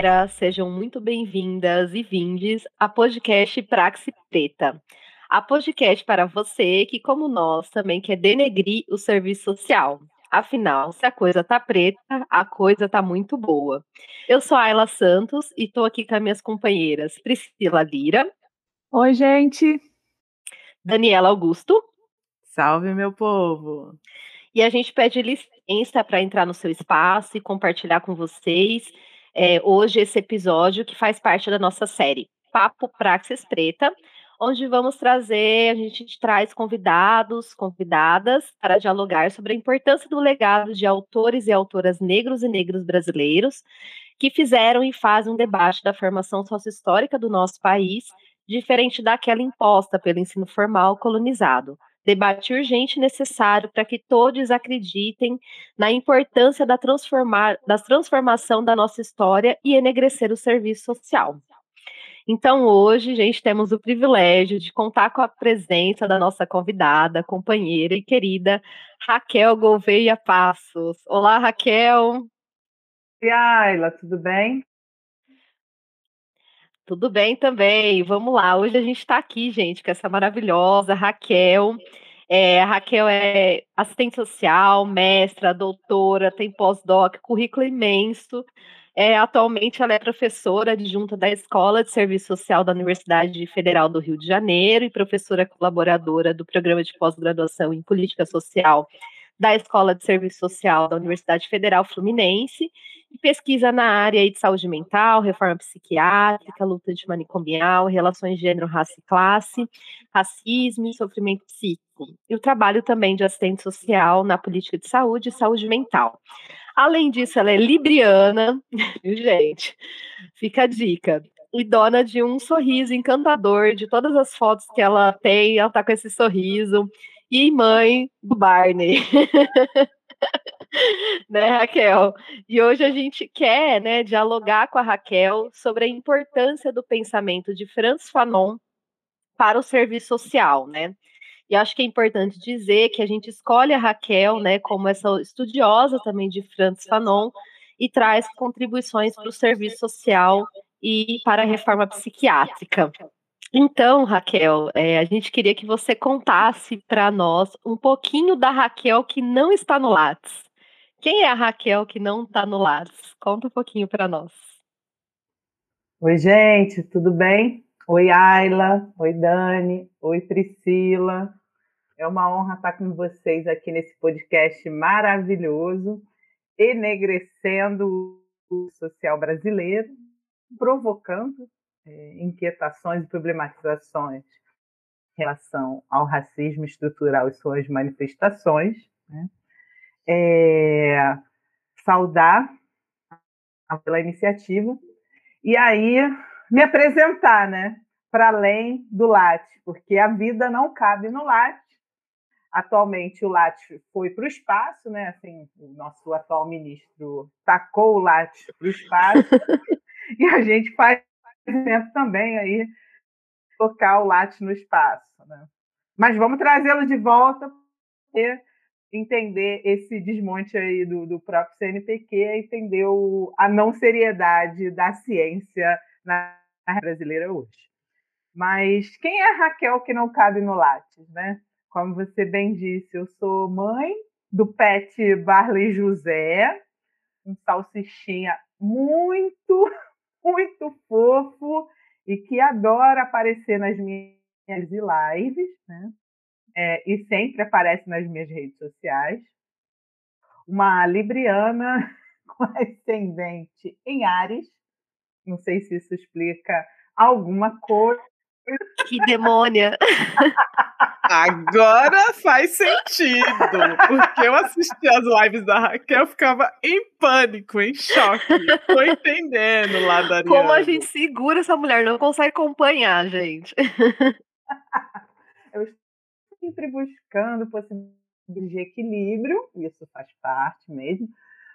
galera, sejam muito bem-vindas e vindes a podcast Praxe Preta. A podcast para você que, como nós, também quer denegrir o serviço social. Afinal, se a coisa tá preta, a coisa tá muito boa. Eu sou a Ayla Santos e estou aqui com as minhas companheiras Priscila Lira. Oi, gente. Daniela Augusto. Salve, meu povo. E a gente pede licença para entrar no seu espaço e compartilhar com vocês é, hoje esse episódio que faz parte da nossa série Papo Praxis Preta, onde vamos trazer, a gente traz convidados, convidadas para dialogar sobre a importância do legado de autores e autoras negros e negros brasileiros que fizeram e fazem um debate da formação sociohistórica do nosso país, diferente daquela imposta pelo ensino formal colonizado debate urgente e necessário para que todos acreditem na importância da, transformar, da transformação da nossa história e enegrecer o serviço social. Então, hoje, gente, temos o privilégio de contar com a presença da nossa convidada, companheira e querida Raquel Gouveia Passos. Olá, Raquel. E Ayla, tudo bem? Tudo bem também. Vamos lá. Hoje a gente está aqui, gente, com essa maravilhosa Raquel. É, a Raquel é assistente social, mestra, doutora, tem pós-doc, currículo imenso. É, atualmente ela é professora adjunta da Escola de Serviço Social da Universidade Federal do Rio de Janeiro e professora colaboradora do Programa de Pós-Graduação em Política Social da Escola de Serviço Social da Universidade Federal Fluminense e pesquisa na área de saúde mental, reforma psiquiátrica, luta de manicomial, relações de gênero, raça e classe, racismo e sofrimento psíquico. E o trabalho também de assistente social na política de saúde e saúde mental. Além disso, ela é libriana, viu, gente? Fica a dica. E dona de um sorriso encantador, de todas as fotos que ela tem, ela tá com esse sorriso e mãe do Barney. né, Raquel? E hoje a gente quer, né, dialogar com a Raquel sobre a importância do pensamento de Franz Fanon para o serviço social, né? E acho que é importante dizer que a gente escolhe a Raquel, né, como essa estudiosa também de Franz Fanon e traz contribuições para o serviço social e para a reforma psiquiátrica. Então, Raquel, é, a gente queria que você contasse para nós um pouquinho da Raquel que não está no Lattes. Quem é a Raquel que não está no Lattes? Conta um pouquinho para nós. Oi, gente, tudo bem? Oi, Ayla. Oi, Dani. Oi, Priscila. É uma honra estar com vocês aqui nesse podcast maravilhoso, enegrecendo o social brasileiro, provocando é, inquietações e problematizações em relação ao racismo estrutural e suas manifestações. Né? É, saudar pela iniciativa e aí me apresentar, né, para além do LAT, porque a vida não cabe no LAT. Atualmente o LAT foi para o espaço, né? Assim, o nosso atual ministro tacou o LAT para o espaço e a gente faz também aí o latte no espaço. Né? Mas vamos trazê-lo de volta para entender esse desmonte aí do, do próprio CNPq, entender o, a não seriedade da ciência na brasileira hoje. Mas quem é Raquel que não cabe no Lattes, né? Como você bem disse, eu sou mãe do pet Barley José, um salsichinha muito muito fofo e que adora aparecer nas minhas lives, né? É, e sempre aparece nas minhas redes sociais. Uma libriana com ascendente em Ares. Não sei se isso explica alguma coisa. Que demônia! Agora faz sentido, porque eu assisti as lives da Raquel, ficava em pânico, em choque. Tô entendendo lá da Como a gente segura essa mulher, não consegue acompanhar, gente. Eu estou sempre buscando possibilidades de equilíbrio, isso faz parte mesmo,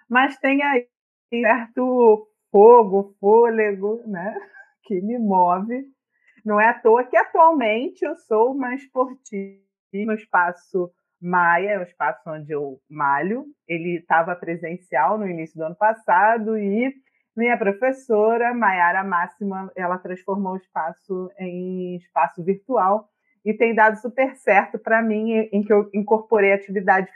mas tem aí certo fogo, fôlego, né, que me move não é à toa que atualmente eu sou uma esportiva no espaço Maia, é o espaço onde eu malho. Ele estava presencial no início do ano passado e minha professora, Maiara Máxima, ela transformou o espaço em espaço virtual e tem dado super certo para mim, em que eu incorporei atividade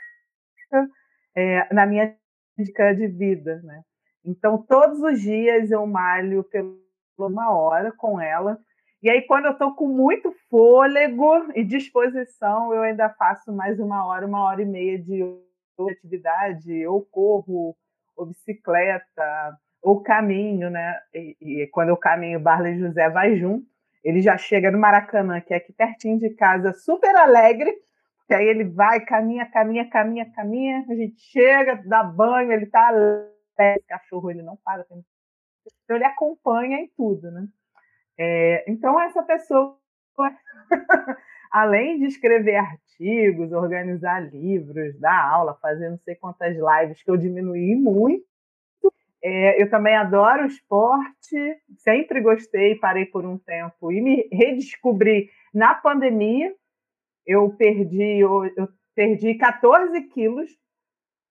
é, na minha dica de vida, né? Então, todos os dias eu malho pela uma hora com ela. E aí, quando eu estou com muito fôlego e disposição, eu ainda faço mais uma hora, uma hora e meia de atividade, ou corro, ou bicicleta, ou caminho, né? E, e quando eu caminho, Barley José vai junto. Ele já chega no Maracanã, que é aqui pertinho de casa, super alegre, que aí ele vai, caminha, caminha, caminha, caminha, a gente chega, dá banho, ele tá alegre, cachorro ele não para, então ele acompanha em tudo, né? É, então essa pessoa, além de escrever artigos, organizar livros, dar aula, fazer não sei quantas lives que eu diminuí muito, é, eu também adoro esporte, sempre gostei, parei por um tempo e me redescobri na pandemia. Eu perdi, eu, eu perdi 14 quilos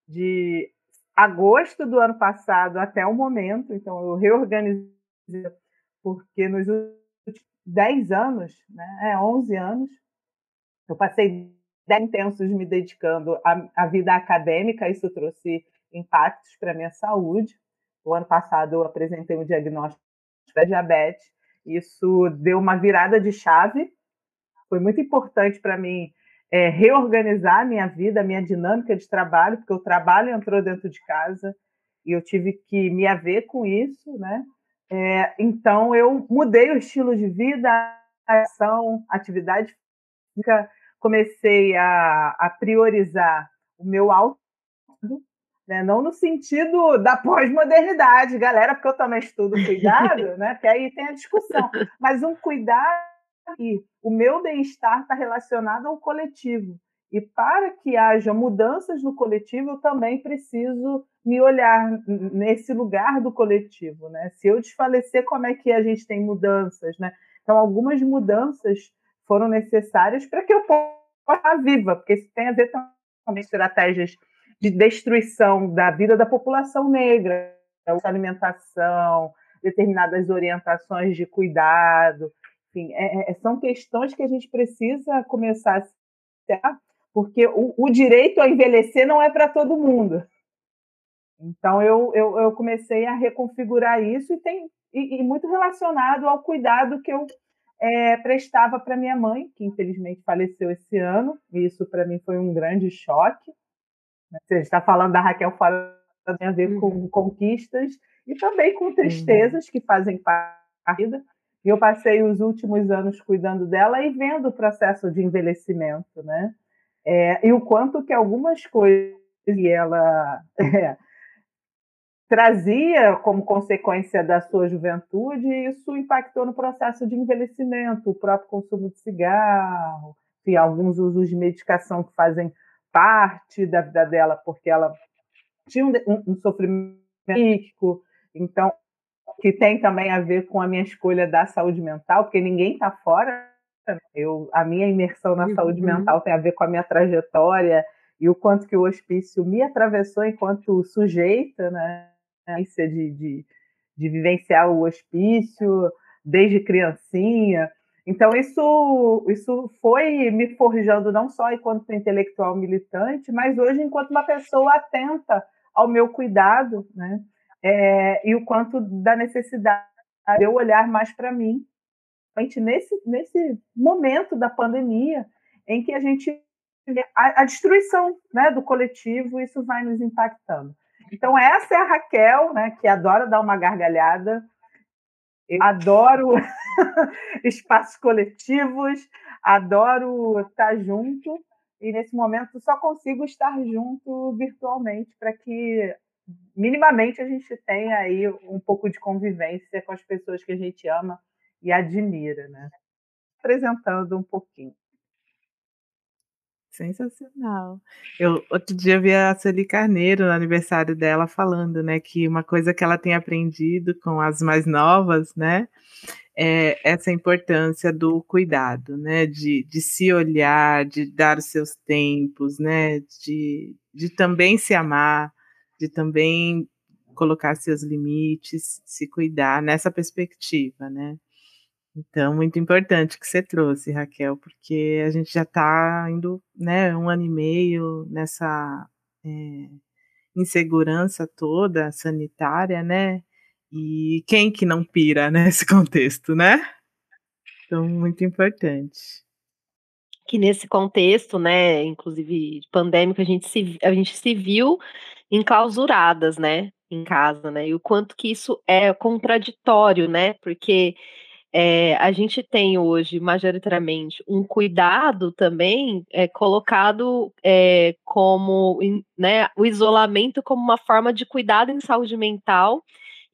de agosto do ano passado até o momento, então eu reorganizei, porque nos últimos 10 anos, né, é, 11 anos, eu passei 10 intensos me dedicando à, à vida acadêmica, isso trouxe impactos para a minha saúde. O ano passado eu apresentei o diagnóstico da diabetes. Isso deu uma virada de chave. Foi muito importante para mim é, reorganizar a minha vida, a minha dinâmica de trabalho, porque o trabalho entrou dentro de casa e eu tive que me haver com isso, né? É, então eu mudei o estilo de vida, ação, atividade física, comecei a, a priorizar o meu auto né? Não no sentido da pós-modernidade, galera, porque eu também estudo cuidado, né? Porque aí tem a discussão. Mas um cuidado e o meu bem-estar está relacionado ao coletivo. E para que haja mudanças no coletivo, eu também preciso me olhar nesse lugar do coletivo, né? Se eu desfalecer, como é que a gente tem mudanças, né? Então, algumas mudanças foram necessárias para que eu possa estar viva, porque isso tem a ver também com estratégias de destruição da vida da população negra, alimentação, determinadas orientações de cuidado, enfim, é, é, são questões que a gente precisa começar a porque o, o direito a envelhecer não é para todo mundo. Então eu, eu, eu, comecei a reconfigurar isso e tem e, e muito relacionado ao cuidado que eu é, prestava para minha mãe, que infelizmente faleceu esse ano. E isso para mim foi um grande choque. Você está falando da Raquel fora tem a ver com uhum. conquistas e também com tristezas uhum. que fazem parte da vida. E eu passei os últimos anos cuidando dela e vendo o processo de envelhecimento, né? É, e o quanto que algumas coisas que ela é, trazia como consequência da sua juventude, isso impactou no processo de envelhecimento, o próprio consumo de cigarro, e alguns usos de medicação que fazem parte da vida dela, porque ela tinha um, um, sofrimento psíquico, então, que tem também a ver com a minha escolha da saúde mental, porque ninguém está fora. Eu, a minha imersão na uhum. saúde mental tem a ver com a minha trajetória e o quanto que o hospício me atravessou enquanto sujeita, né? De, de, de vivenciar o hospício desde criancinha. Então, isso, isso foi me forjando não só enquanto intelectual militante, mas hoje enquanto uma pessoa atenta ao meu cuidado, né? É, e o quanto da necessidade de eu olhar mais para mim, nesse, nesse momento da pandemia, em que a gente a, a destruição né, do coletivo, isso vai nos impactando. Então, essa é a Raquel, né, que adora dar uma gargalhada, eu adoro espaços coletivos, adoro estar junto, e nesse momento só consigo estar junto virtualmente para que minimamente a gente tenha aí um pouco de convivência com as pessoas que a gente ama e admira, né? Apresentando um pouquinho. Sensacional. Eu outro dia vi a Sueli Carneiro no aniversário dela falando, né, que uma coisa que ela tem aprendido com as mais novas, né, é essa importância do cuidado, né, de, de se olhar, de dar os seus tempos, né, de, de também se amar, de também colocar seus limites, se cuidar nessa perspectiva, né? Então, muito importante que você trouxe, Raquel, porque a gente já está indo, né, um ano e meio nessa é, insegurança toda sanitária, né? E quem que não pira nesse contexto, né? Então, muito importante. Que nesse contexto, né, inclusive pandêmico, a gente se, a gente se viu enclausuradas, né, em casa, né? E o quanto que isso é contraditório, né? Porque é, a gente tem hoje, majoritariamente, um cuidado também é, colocado é, como né, o isolamento como uma forma de cuidado em saúde mental,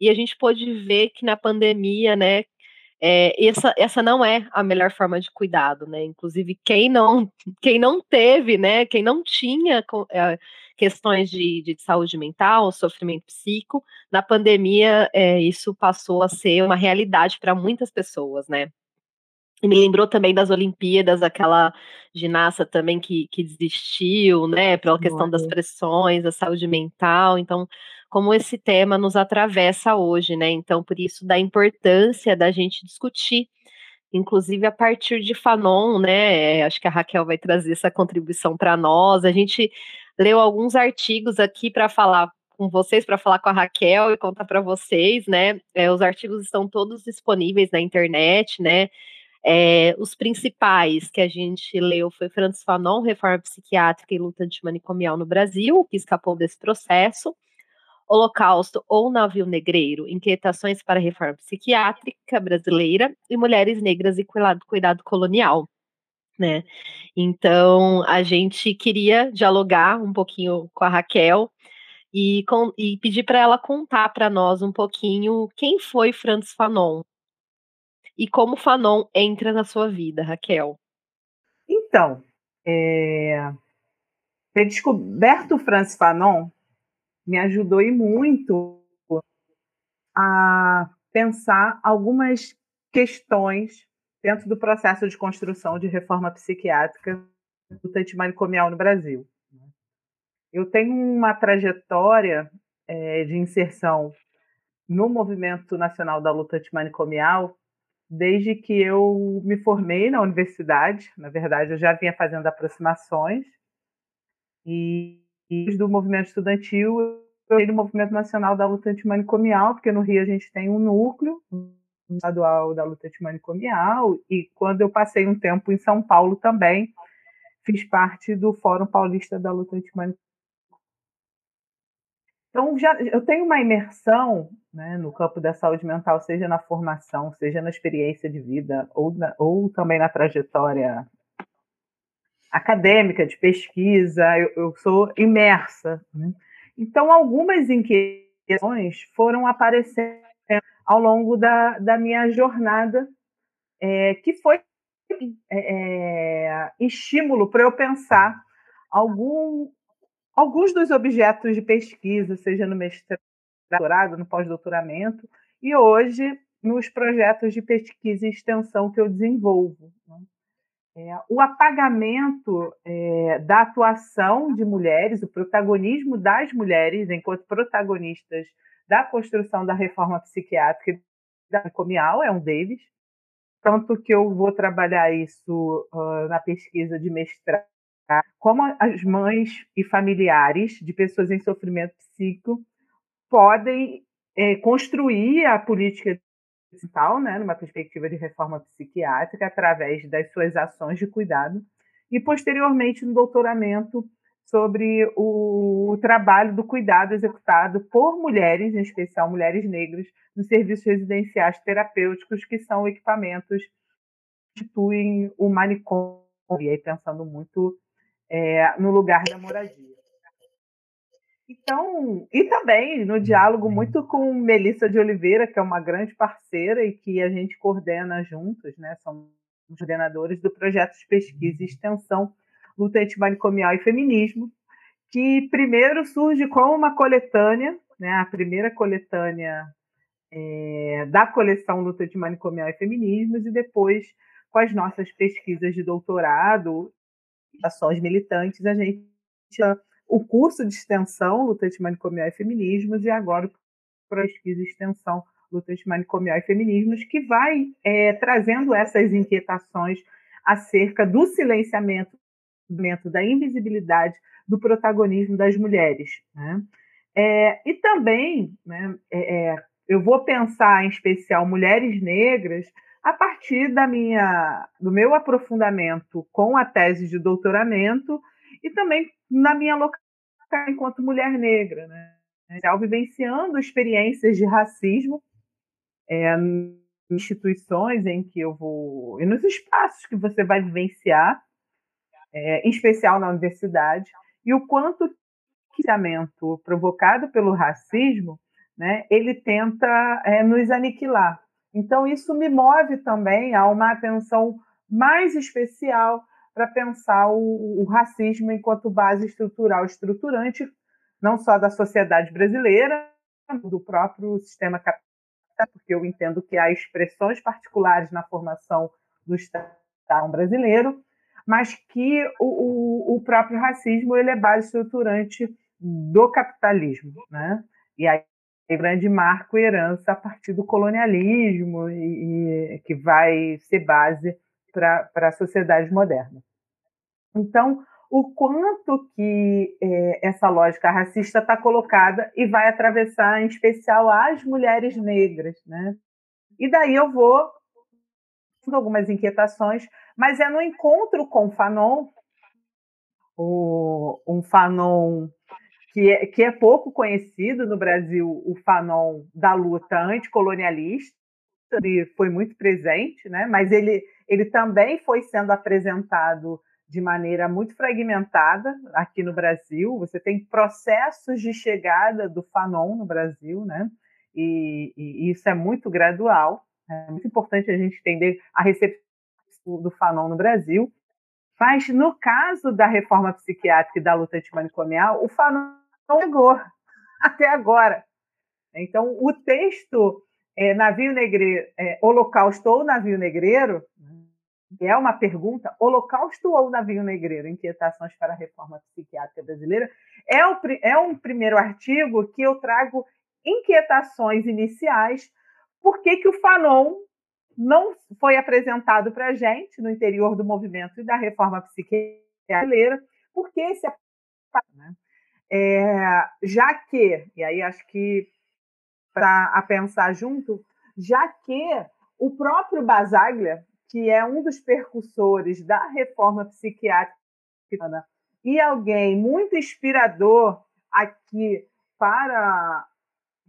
e a gente pôde ver que na pandemia, né, essa, essa não é a melhor forma de cuidado, né? Inclusive, quem não, quem não teve, né, quem não tinha questões de, de saúde mental, sofrimento psíquico, na pandemia é, isso passou a ser uma realidade para muitas pessoas, né? E me lembrou também das Olimpíadas, aquela ginasta também que, que desistiu, né, pela questão das pressões, da saúde mental. Então, como esse tema nos atravessa hoje, né? Então, por isso da importância da gente discutir, inclusive a partir de Fanon, né? Acho que a Raquel vai trazer essa contribuição para nós. A gente leu alguns artigos aqui para falar com vocês, para falar com a Raquel e contar para vocês, né? É, os artigos estão todos disponíveis na internet, né? É, os principais que a gente leu foi Francis Fanon, Reforma Psiquiátrica e Luta Antimanicomial no Brasil, que escapou desse processo. Holocausto ou Navio Negreiro, Inquietações para a Reforma Psiquiátrica Brasileira e Mulheres Negras e Cuidado, cuidado Colonial. Né? Então, a gente queria dialogar um pouquinho com a Raquel e, com, e pedir para ela contar para nós um pouquinho quem foi Francis Fanon e como Fanon entra na sua vida, Raquel. Então, é... ter descoberto Francis Fanon me ajudou e muito a pensar algumas questões dentro do processo de construção de reforma psiquiátrica do antimanicomial no Brasil. Eu tenho uma trajetória é, de inserção no Movimento Nacional da Luta Antimanicomial desde que eu me formei na universidade. Na verdade, eu já vinha fazendo aproximações e e do movimento estudantil, eu no movimento nacional da luta antimanicomial, porque no Rio a gente tem um núcleo estadual da luta antimanicomial, e quando eu passei um tempo em São Paulo também, fiz parte do Fórum Paulista da Luta Antimanicomial. Então, já, eu tenho uma imersão né, no campo da saúde mental, seja na formação, seja na experiência de vida, ou, na, ou também na trajetória acadêmica, de pesquisa, eu, eu sou imersa. Né? Então, algumas inquietações foram aparecendo ao longo da, da minha jornada, é, que foi é, é estímulo para eu pensar algum, alguns dos objetos de pesquisa, seja no mestrado, no pós-doutoramento, e hoje nos projetos de pesquisa e extensão que eu desenvolvo. Né? É, o apagamento é, da atuação de mulheres, o protagonismo das mulheres enquanto protagonistas da construção da reforma psiquiátrica da comial é um deles. Tanto que eu vou trabalhar isso uh, na pesquisa de mestrado, como as mães e familiares de pessoas em sofrimento psíquico podem é, construir a política principal, né, numa perspectiva de reforma psiquiátrica, através das suas ações de cuidado, e posteriormente no doutoramento sobre o trabalho do cuidado executado por mulheres, em especial mulheres negras, nos serviços residenciais terapêuticos, que são equipamentos que constituem o manicômio, e aí pensando muito é, no lugar da moradia. Então, e também no diálogo muito com Melissa de Oliveira, que é uma grande parceira e que a gente coordena juntos, né? Somos coordenadores do projeto de pesquisa e extensão Luta Antimanicomial e Feminismo, que primeiro surge como uma coletânea, né? A primeira coletânea é, da coleção Luta Antimanicomial e Feminismos, e depois, com as nossas pesquisas de doutorado, ações militantes, a gente o curso de extensão Luta Antimanicomial e Feminismos e agora pesquisa e extensão luta antimanicomial e feminismos, que vai é, trazendo essas inquietações acerca do silenciamento, da invisibilidade, do protagonismo das mulheres. Né? É, e também, né, é, é eu vou pensar em especial mulheres negras a partir da minha, do meu aprofundamento com a tese de doutoramento e também na minha locação enquanto mulher negra, né? vivenciando experiências de racismo é, instituições em que eu vou e nos espaços que você vai vivenciar, é, em especial na universidade, e o quanto o financiamento provocado pelo racismo, né, ele tenta é, nos aniquilar. Então isso me move também a uma atenção mais especial para pensar o, o racismo enquanto base estrutural estruturante, não só da sociedade brasileira, do próprio sistema capitalista porque eu entendo que há expressões particulares na formação do Estado brasileiro, mas que o, o, o próprio racismo ele é base estruturante do capitalismo, né? E aí grande marco herança a partir do colonialismo e, e que vai ser base para a sociedade moderna. Então, o quanto que é, essa lógica racista está colocada e vai atravessar, em especial, as mulheres negras. Né? E daí eu vou algumas inquietações, mas é no encontro com o Fanon, o, um Fanon que é, que é pouco conhecido no Brasil, o Fanon da luta anticolonialista, ele foi muito presente, né? mas ele, ele também foi sendo apresentado de maneira muito fragmentada aqui no Brasil. Você tem processos de chegada do Fanon no Brasil, né? E, e isso é muito gradual. É muito importante a gente entender a recepção do Fanon no Brasil. Mas, no caso da reforma psiquiátrica e da luta antimanicomial, o Fanon não chegou até agora. Então, o texto é, Navio Negreiro, é, Holocausto ou Navio Negreiro, que é uma pergunta, Holocausto ou Navio Negreiro? Inquietações para a Reforma Psiquiátrica Brasileira. É, o, é um primeiro artigo que eu trago inquietações iniciais, por que, que o Fanon não foi apresentado para a gente no interior do movimento e da reforma psiquiátrica porque esse né? é, já que, e aí acho que para pensar junto, já que o próprio Basaglia, que é um dos percussores da reforma psiquiátrica e alguém muito inspirador aqui para,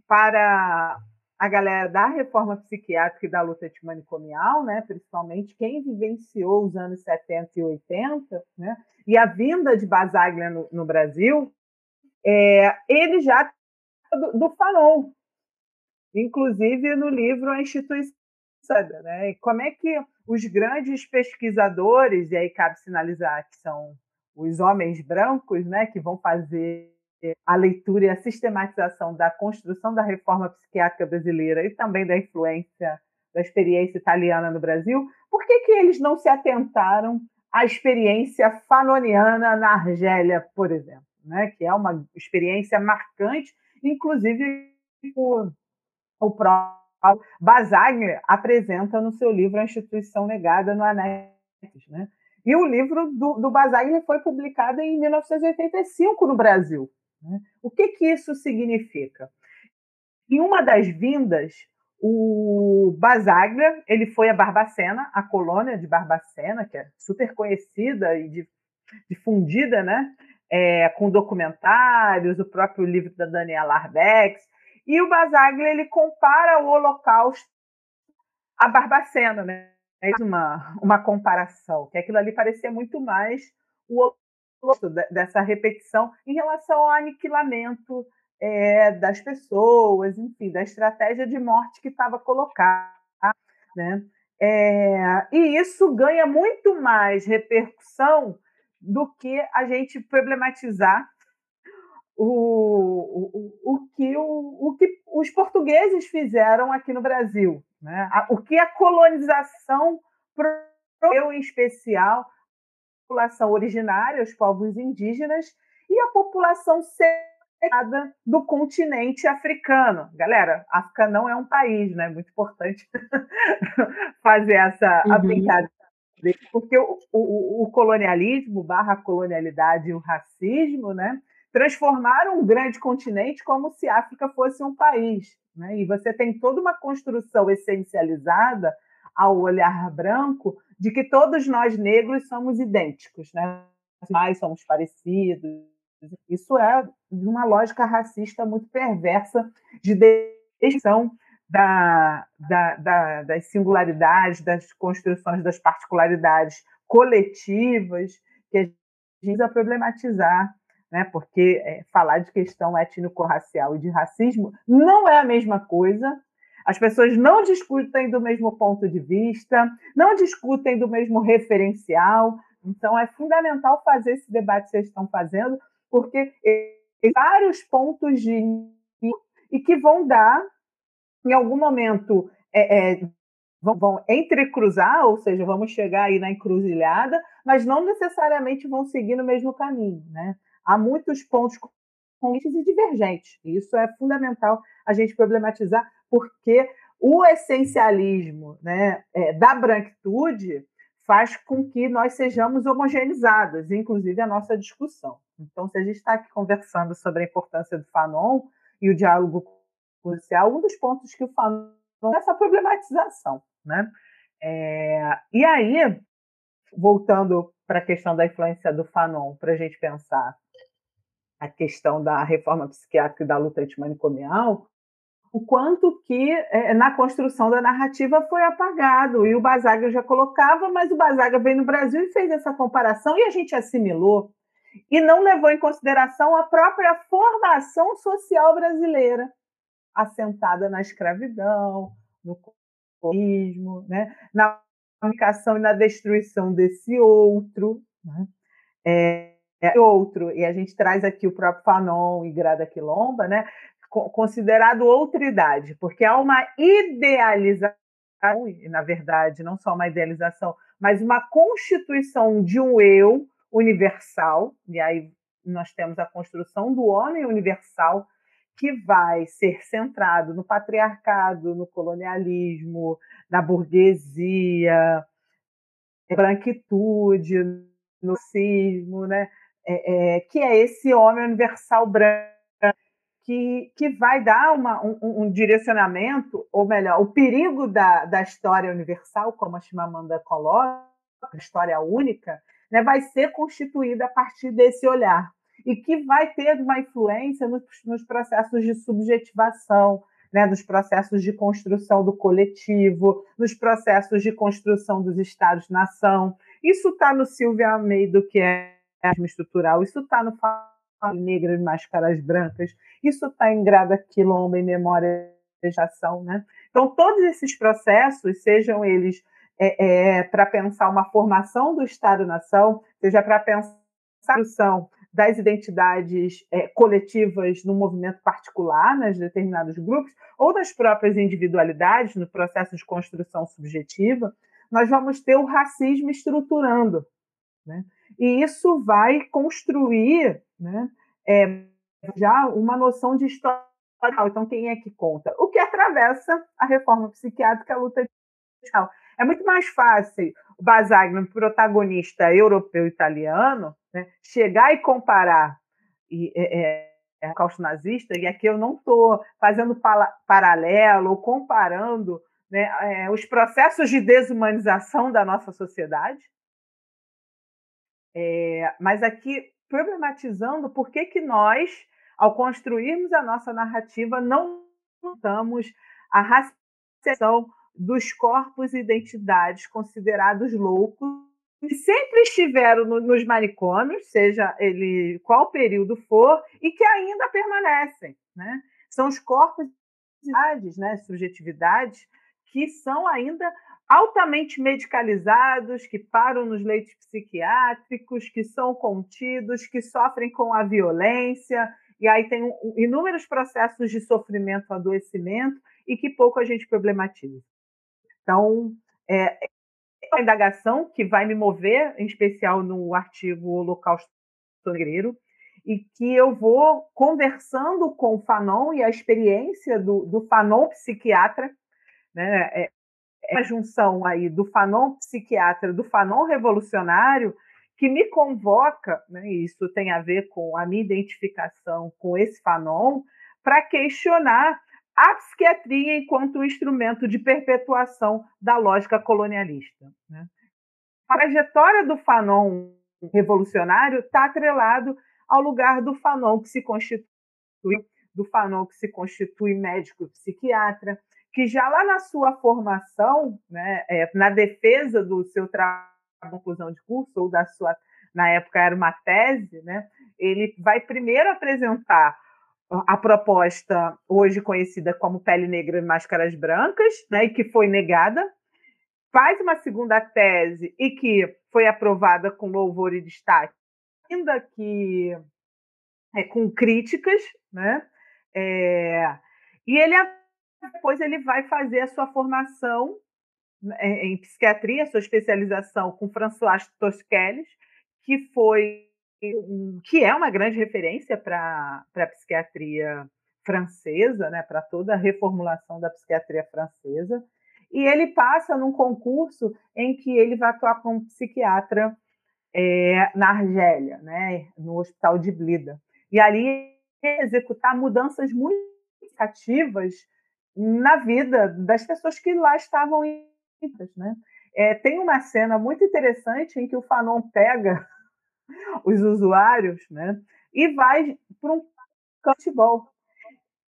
para a galera da reforma psiquiátrica e da luta antimanicomial, né, principalmente quem vivenciou os anos 70 e 80, né, e a vinda de Basaglia no, no Brasil, é, ele já do, do Fanon, inclusive no livro A Instituição né? Como é que os grandes pesquisadores, e aí cabe sinalizar que são os homens brancos, né, que vão fazer a leitura e a sistematização da construção da reforma psiquiátrica brasileira e também da influência da experiência italiana no Brasil, por que, que eles não se atentaram à experiência fanoniana na Argélia, por exemplo, né? que é uma experiência marcante, inclusive o, o próprio Basaglia apresenta no seu livro A Instituição Negada no Anexo. Né? E o livro do, do foi publicado em 1985 no Brasil. Né? O que, que isso significa? Em uma das vindas, o Basaglia ele foi a Barbacena, a colônia de Barbacena, que é super conhecida e difundida, né? É, com documentários, o próprio livro da Daniela Arbex, e o Basaglia ele compara o Holocausto à Barbacena, né? Uma, uma comparação, que aquilo ali parecia muito mais o dessa repetição em relação ao aniquilamento é, das pessoas, enfim, da estratégia de morte que estava colocada. Né? É, e isso ganha muito mais repercussão do que a gente problematizar o, o, o, que, o, o que os portugueses fizeram aqui no Brasil, né? o que a colonização promoveu, em especial, população originária, os povos indígenas, e a população do continente africano. Galera, África não é um país, né? Muito importante fazer essa uhum. aplicada. Porque o, o, o, colonialismo, barra colonialidade e o racismo, né? Transformaram um grande continente como se a África fosse um país. Né? E você tem toda uma construção essencializada ao olhar branco de que todos nós negros somos idênticos, né? Nós somos parecidos, isso é uma lógica racista muito perversa de destruição da, da, da, das singularidades, das construções das particularidades coletivas que a gente precisa problematizar, né? porque é, falar de questão étnico-racial e de racismo não é a mesma coisa. As pessoas não discutem do mesmo ponto de vista, não discutem do mesmo referencial. Então, é fundamental fazer esse debate que vocês estão fazendo, porque vários pontos de e que vão dar, em algum momento, é, é, vão, vão entrecruzar, ou seja, vamos chegar aí na encruzilhada, mas não necessariamente vão seguir no mesmo caminho. Né? Há muitos pontos concorrentes e divergentes. E isso é fundamental a gente problematizar, porque o essencialismo né, é, da branquitude faz com que nós sejamos homogeneizados, inclusive a nossa discussão. Então, se a gente está aqui conversando sobre a importância do Fanon e o diálogo social, um dos pontos que o Fanon é essa problematização. Né? É, e aí, voltando para a questão da influência do Fanon, para a gente pensar a questão da reforma psiquiátrica e da luta antimanicomial, o quanto que é, na construção da narrativa foi apagado. E o Bazaga já colocava, mas o Bazaga veio no Brasil e fez essa comparação e a gente assimilou e não levou em consideração a própria formação social brasileira, assentada na escravidão, no comunismo, né? na comunicação e na destruição desse outro. Né? É, é outro, e a gente traz aqui o próprio Fanon e Grada Quilomba, né? Considerado outra idade, porque há uma idealização, e na verdade não só uma idealização, mas uma constituição de um eu universal, e aí nós temos a construção do homem universal, que vai ser centrado no patriarcado, no colonialismo, na burguesia, branquitude, no cismo, né? É, é, que é esse homem universal branco que, que vai dar uma, um, um, direcionamento, ou melhor, o perigo da, da história universal, como a Chimamanda coloca, história única, né, vai ser constituída a partir desse olhar e que vai ter uma influência nos, nos processos de subjetivação, né, nos processos de construção do coletivo, nos processos de construção dos estados-nação. Isso está no Silvia Almeida, que é estrutural, isso está no Negras Máscaras Brancas, isso está em Grada Quilomba, em Memória de Ação. Né? Então, todos esses processos, sejam eles é, é, para pensar uma formação do Estado-nação, seja para pensar a construção das identidades é, coletivas no movimento particular, nas determinados grupos, ou das próprias individualidades, no processo de construção subjetiva, nós vamos ter o racismo estruturando. Né? E isso vai construir né, é, já uma noção de história. Então, quem é que conta? O que atravessa a reforma psiquiátrica, a luta social. É muito mais fácil o Basagno, protagonista europeu-italiano, né, chegar e comparar e, é, é, causa nazista, e aqui eu não estou fazendo paralelo ou comparando né, é, os processos de desumanização da nossa sociedade, é, mas aqui problematizando por que, que nós, ao construirmos a nossa narrativa, não montamos a racialização dos corpos e identidades considerados loucos que sempre estiveram no, nos manicômios, seja ele qual período for, e que ainda permanecem. Né? São os corpos e identidades, né, subjetividades, que são ainda altamente medicalizados, que param nos leitos psiquiátricos, que são contidos, que sofrem com a violência, e aí tem inúmeros processos de sofrimento, adoecimento, e que pouco a gente problematiza. Então, é, é uma indagação que vai me mover, em especial no artigo Holocausto Negreiro, e que eu vou conversando com o Fanon e a experiência do, do Fanon psiquiatra, né? É, a junção aí do Fanon psiquiatra, do Fanon revolucionário, que me convoca, né, isso tem a ver com a minha identificação com esse Fanon, para questionar a psiquiatria enquanto instrumento de perpetuação da lógica colonialista. Né? A trajetória do Fanon revolucionário está atrelado ao lugar do Fanon que se constitui, do Fanon que se constitui médico psiquiatra, que já lá na sua formação, né, é, na defesa do seu trabalho, conclusão de curso ou da sua, na época era uma tese, né, ele vai primeiro apresentar a proposta hoje conhecida como pele negra e máscaras brancas, né, e que foi negada, faz uma segunda tese e que foi aprovada com louvor e destaque, ainda que é, com críticas, né? É, e ele depois ele vai fazer a sua formação é, em psiquiatria, sua especialização com François Tosquelles, que foi que é uma grande referência para a psiquiatria francesa, né, para toda a reformulação da psiquiatria francesa. E ele passa num concurso em que ele vai atuar como psiquiatra é, na Argélia, né, no hospital de Blida. E ali executar mudanças muito significativas na vida das pessoas que lá estavam idas, né? É, tem uma cena muito interessante em que o Fanon pega os usuários, né, e vai para um futebol.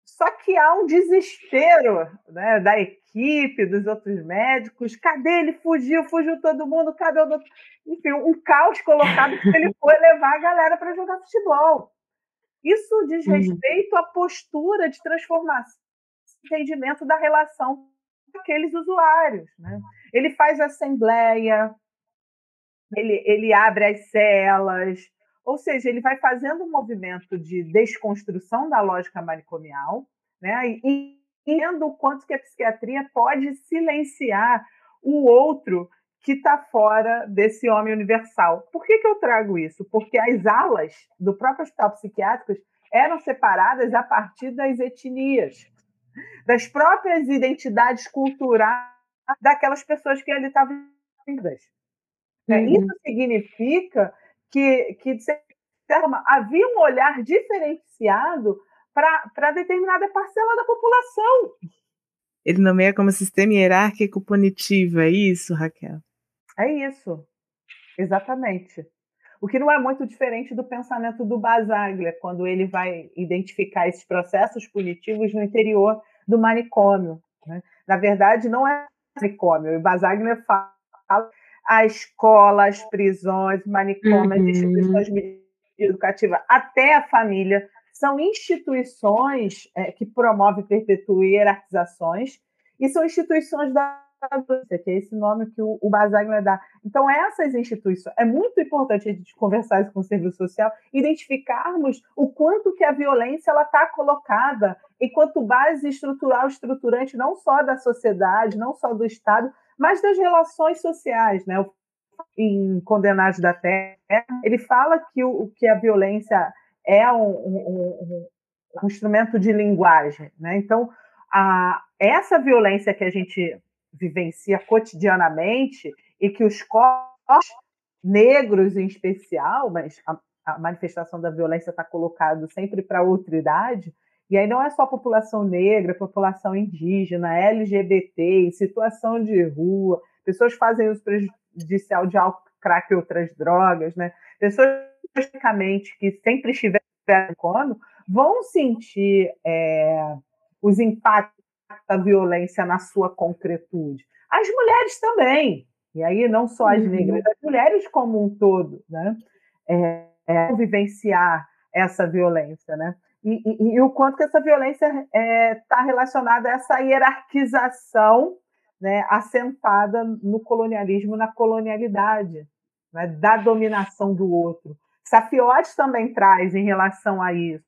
Só que há um desespero né, da equipe, dos outros médicos. Cadê ele? Fugiu, fugiu todo mundo. Cadê o doutor? Enfim, um caos colocado porque ele foi levar a galera para jogar futebol. Isso diz uhum. respeito à postura de transformação, entendimento da relação com aqueles usuários. Né? Ele faz assembleia, ele, ele abre as celas, ou seja, ele vai fazendo um movimento de desconstrução da lógica manicomial, né? E vendo o quanto que a psiquiatria pode silenciar o outro que está fora desse homem universal. Por que, que eu trago isso? Porque as alas do próprio hospital psiquiátrico eram separadas a partir das etnias, das próprias identidades culturais daquelas pessoas que ali estavam vindas. Uhum. Isso significa que, que de certa forma, havia um olhar diferenciado para determinada parcela da população. Ele nomeia como sistema hierárquico punitivo, é isso, Raquel? É isso, exatamente. O que não é muito diferente do pensamento do Basaglia, quando ele vai identificar esses processos punitivos no interior do manicômio. Né? Na verdade, não é manicômio. O Basaglia fala a escola, as prisões, manicômios, uhum. as instituições educativas, até a família, são instituições é, que promovem e perpetuam hierarquizações, e são instituições da que é esse nome que o, o Basaglia dá. Então, essas instituições, é muito importante a gente conversar isso com o serviço social, identificarmos o quanto que a violência está colocada enquanto base estrutural, estruturante, não só da sociedade, não só do Estado, mas das relações sociais, né? Em Condenados da Terra, ele fala que, o, que a violência é um, um, um instrumento de linguagem, né? Então, a, essa violência que a gente vivencia cotidianamente e que os corpos negros em especial, mas a, a manifestação da violência está colocado sempre para outra idade, e aí não é só população negra, população indígena, LGBT, em situação de rua, pessoas fazem uso prejudicial de álcool, crack e outras drogas, né? Pessoas que sempre estiveram no vão sentir é, os impactos da violência na sua concretude. As mulheres também, e aí não só as uhum. negras, as mulheres como um todo, né? É, é, vivenciar essa violência, né? E, e, e, o quanto que essa violência está é, tá relacionada a essa hierarquização né, assentada no colonialismo, na colonialidade, né, da dominação do outro. Safiotti também traz em relação a isso,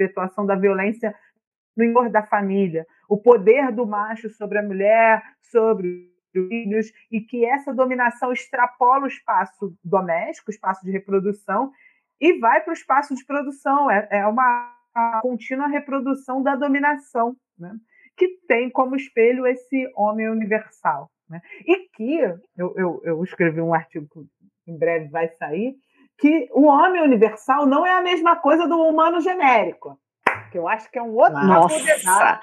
a situação da violência interior da família, o poder do macho sobre a mulher, sobre os filhos, e que essa dominação extrapola o espaço doméstico, o espaço de reprodução, e vai para o espaço de produção. É, é uma contínua reprodução da dominação, né? que tem como espelho esse homem universal. Né? E que, eu, eu, eu escrevi um artigo que em breve vai sair, que o homem universal não é a mesma coisa do humano genérico. Que eu acho que é um outro Nossa,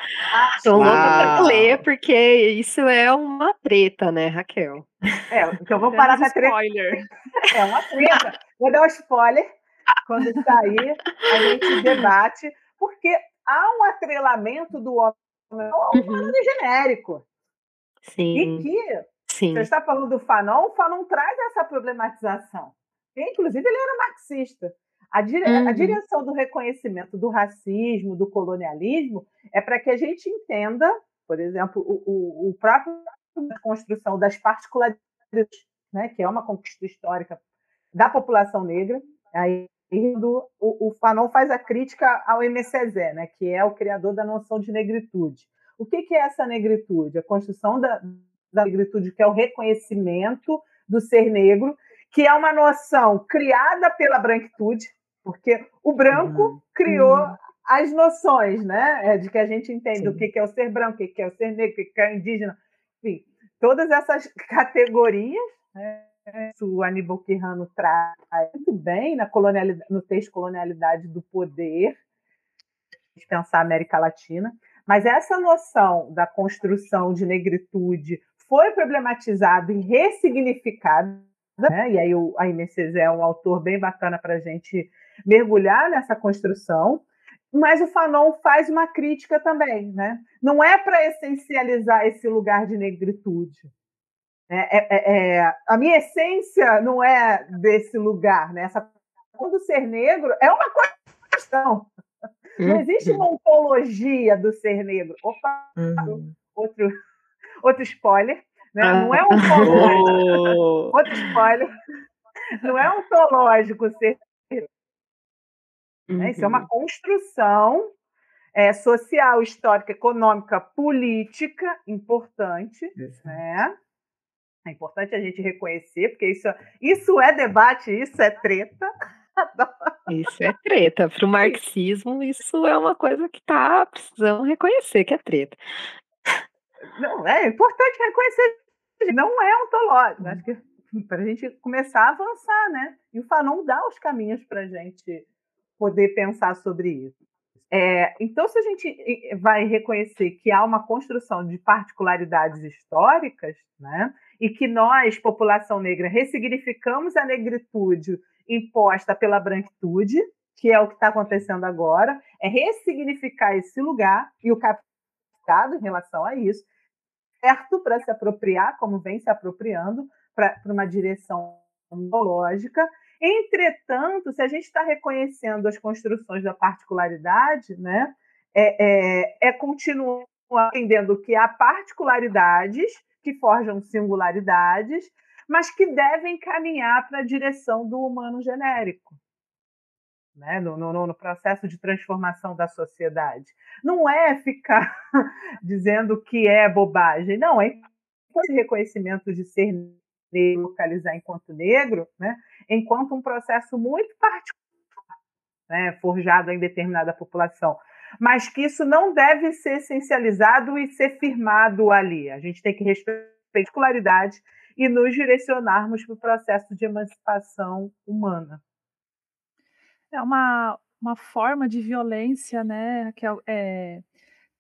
estou louca para ler, porque isso é uma treta, né, Raquel? É, então vamos parar com a treta. Spoiler. É uma treta. Vou dar um spoiler. Quando sair, a gente debate, porque há um atrelamento do homem ao uhum. genérico. Sim. E que Sim. Você está falando do Fanon, o Fanon traz essa problematização. Inclusive, ele era marxista. A, dire... uhum. a, direção do reconhecimento do racismo, do colonialismo, é para que a gente entenda, por exemplo, o, o, o próprio construção das particularidades, né, que é uma conquista histórica da população negra. Aí do, o, o Fanon faz a crítica ao MCZ, né, que é o criador da noção de negritude. O que, que é essa negritude? A construção da, da negritude, que é o reconhecimento do ser negro, que é uma noção criada pela branquitude, porque o branco uhum. criou uhum. as noções, né? É, de que a gente entende Sim. o que é o ser branco, o que é o ser negro, o que é o indígena, enfim, todas essas categorias. Né? o Aníbal Quirrano traz muito bem na colonialidade, no texto Colonialidade do Poder, de pensar a América Latina, mas essa noção da construção de negritude foi problematizado e ressignificado, né? e aí o, a Inês é um autor bem bacana para a gente mergulhar nessa construção, mas o Fanon faz uma crítica também, né? Não é para essencializar esse lugar de negritude. É, é, é, é, a minha essência não é desse lugar, né? Essa do ser negro é uma questão. Não existe uma ontologia do ser negro. Opa, uhum. outro outro spoiler, né? Não é um ontológico. outro spoiler. Não é ontológico ser. Uhum. Né? Isso é uma uhum. construção é, social, histórica, econômica, política importante, né? É importante a gente reconhecer, porque isso, isso é debate, isso é treta. Isso é treta. Para o marxismo, isso é uma coisa que está precisando reconhecer que é treta. Não, é importante reconhecer, não é ontológico. Acho que para a gente começar a avançar, né? E o Fanon dá os caminhos para a gente poder pensar sobre isso. É, então, se a gente vai reconhecer que há uma construção de particularidades históricas, né, e que nós, população negra, ressignificamos a negritude imposta pela branquitude, que é o que está acontecendo agora, é ressignificar esse lugar e o capitado em relação a isso, certo para se apropriar, como vem se apropriando, para uma direção ideológica. Entretanto, se a gente está reconhecendo as construções da particularidade, né, é, é, é continuar entendendo que há particularidades que forjam singularidades, mas que devem caminhar para a direção do humano genérico né, no, no, no, processo de transformação da sociedade. Não é ficar dizendo que é bobagem, não, é esse reconhecimento de ser negro, localizar enquanto negro, né, enquanto um processo muito particular, né, forjado em determinada população. Mas que isso não deve ser essencializado e ser firmado ali. A gente tem que respeitar a particularidade e nos direcionarmos para o processo de emancipação humana é uma, uma forma de violência, né, que é, é,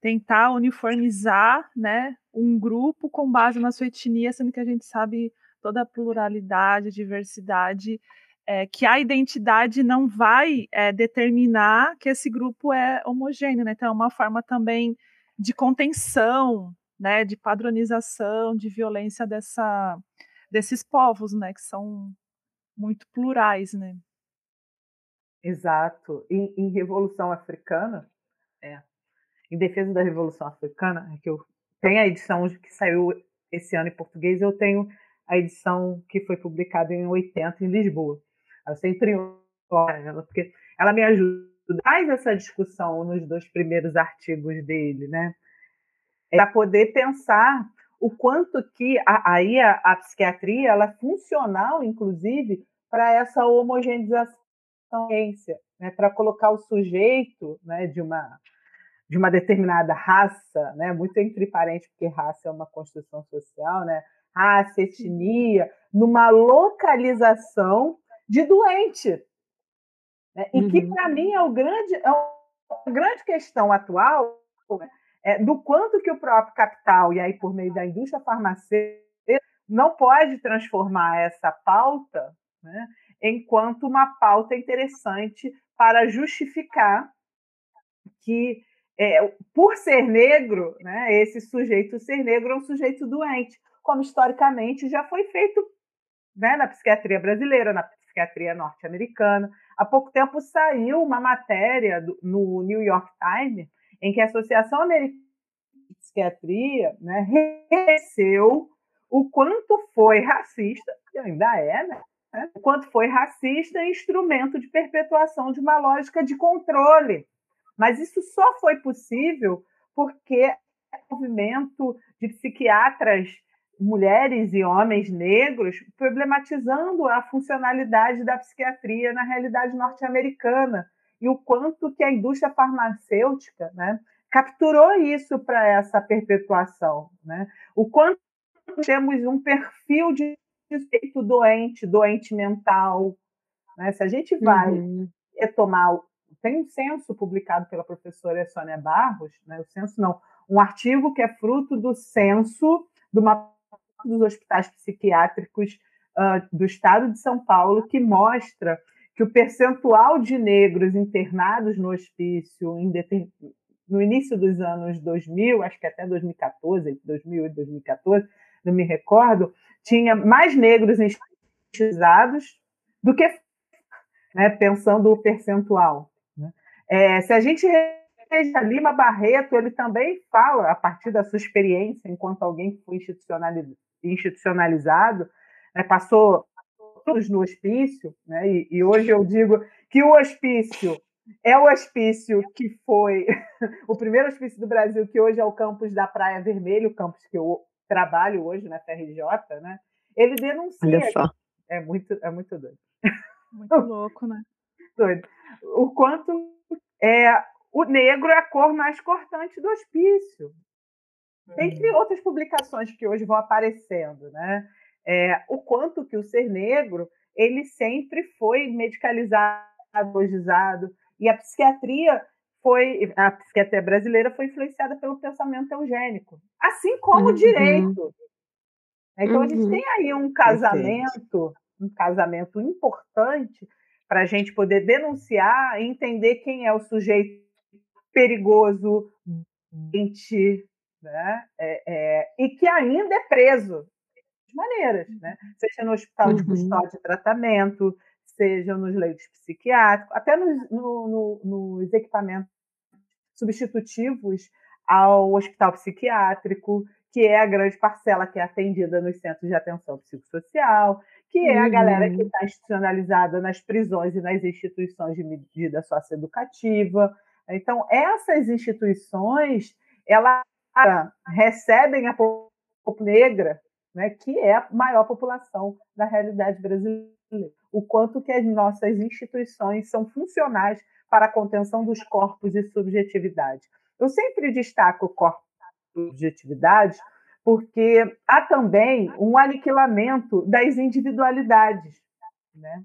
tentar uniformizar, né, um grupo com base na sua etnia, sendo que a gente sabe toda a pluralidade, diversidade, é, que a identidade não vai é, determinar que esse grupo é homogêneo, né? Então é uma forma também de contenção, né, de padronização, de violência dessa, desses povos, né, que são muito plurais, né? Exato. Em, em Revolução Africana, é, em defesa da Revolução Africana, é que eu tenho a edição que saiu esse ano em português, eu tenho a edição que foi publicada em 80 em Lisboa. Eu sempre ela, porque ela me ajuda mais essa discussão nos dois primeiros artigos dele, né? Para poder pensar o quanto que a, aí a, a psiquiatria ela é funcional, inclusive, para essa homogeneização ciência, né, para colocar o sujeito né, de uma de uma determinada raça, né, muito entre parênteses, porque raça é uma construção social, né, raça, etnia, numa localização de doente. Né, e que, uhum. para mim, é, o grande, é uma grande questão atual né, é, do quanto que o próprio capital, e aí por meio da indústria farmacêutica, não pode transformar essa pauta né, enquanto uma pauta interessante para justificar que é, por ser negro, né, esse sujeito ser negro é um sujeito doente, como historicamente já foi feito né, na psiquiatria brasileira, na psiquiatria norte-americana. Há pouco tempo saiu uma matéria do, no New York Times em que a Associação Americana de Psiquiatria né, reconheceu o quanto foi racista, e ainda é, né? O quanto foi racista e instrumento de perpetuação de uma lógica de controle mas isso só foi possível porque o movimento de psiquiatras, mulheres e homens negros, problematizando a funcionalidade da psiquiatria na realidade norte-americana e o quanto que a indústria farmacêutica né, capturou isso para essa perpetuação. Né? O quanto temos um perfil de sujeito doente, doente mental. Né? Se a gente vai uhum. tomar tem um censo publicado pela professora Sônia Barros, né, o censo não, um artigo que é fruto do censo do mapa dos hospitais psiquiátricos uh, do estado de São Paulo, que mostra que o percentual de negros internados no hospício no início dos anos 2000, acho que até 2014, 2008, 2014, não me recordo, tinha mais negros institucionalizados do que né, pensando o percentual. É, se a gente veja Lima Barreto, ele também fala, a partir da sua experiência, enquanto alguém que foi institucionalizado, né, passou todos no hospício, né, e, e hoje eu digo que o hospício é o hospício que foi o primeiro hospício do Brasil, que hoje é o campus da Praia Vermelha, o campus que eu trabalho hoje na FRJ, né? Ele denuncia. Olha só. É muito, é muito doido. Muito louco, né? Doido. O quanto é, o negro é a cor mais cortante do hospício. Entre uhum. outras publicações que hoje vão aparecendo, né? É, o quanto que o ser negro ele sempre foi medicalizado, logizado, e a psiquiatria foi a psiquiatria brasileira foi influenciada pelo pensamento eugênico, assim como uhum. o direito. Então uhum. a gente uhum. tem aí um casamento, um casamento importante para a gente poder denunciar e entender quem é o sujeito perigoso, doente, né? É, é, e que ainda é preso de maneiras, né? seja no hospital de uhum. custódia de tratamento, seja nos leitos psiquiátricos, até nos, no, no, nos equipamentos substitutivos ao hospital psiquiátrico, que é a grande parcela que é atendida nos centros de atenção psicossocial, que é a galera que está uhum. institucionalizada nas prisões e nas instituições de medida socioeducativa. Então, essas instituições, elas recebem a população negra, né, que é a maior população da realidade brasileira. O quanto que as nossas instituições são funcionais para a contenção dos corpos e subjetividade. Eu sempre destaco o corpo e subjetividade porque há também um aniquilamento das individualidades, né?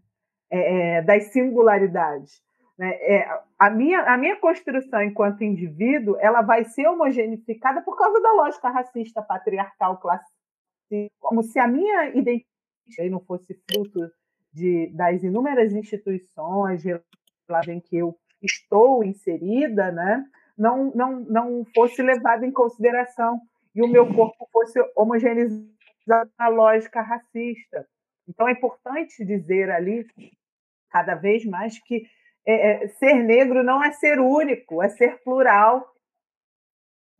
É, é, das singularidades. Né? É, a, minha, a minha construção enquanto indivíduo ela vai ser homogeneificada por causa da lógica racista, patriarcal, classista, como se a minha identidade não fosse fruto de, das inúmeras instituições em que eu estou inserida, né? não, não, não fosse levada em consideração e o meu corpo fosse homogeneizado na lógica racista. Então é importante dizer ali, cada vez mais, que é, é, ser negro não é ser único, é ser plural.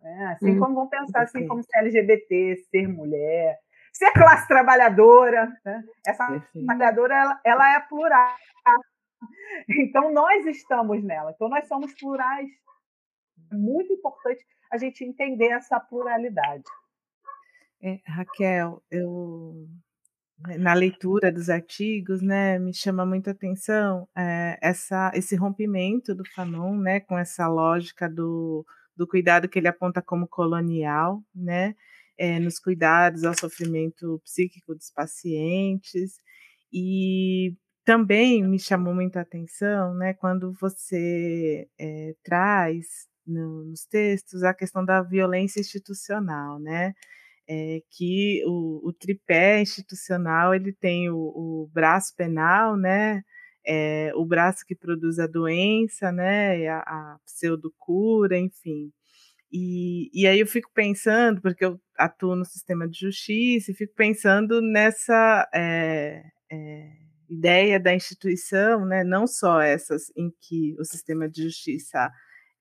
É, assim hum, como vão pensar assim como ser LGBT, ser mulher, ser classe trabalhadora. Né? Essa perfeito. trabalhadora ela, ela é plural. Então nós estamos nela. Então nós somos plurais. É muito importante a gente entender essa pluralidade. É, Raquel, eu na leitura dos artigos, né, me chama muita atenção é, essa, esse rompimento do Fanon, né, com essa lógica do, do cuidado que ele aponta como colonial, né, é, nos cuidados ao sofrimento psíquico dos pacientes, e também me chamou muita atenção, né, quando você é, traz no, nos textos a questão da violência institucional, né, é, que o, o, tripé institucional ele tem o, o braço penal, né, é, o braço que produz a doença, né, a, a pseudocura, enfim. E, e aí eu fico pensando, porque eu atuo no sistema de justiça, e fico pensando nessa é, ideia da instituição, né, não só essas em que o sistema de justiça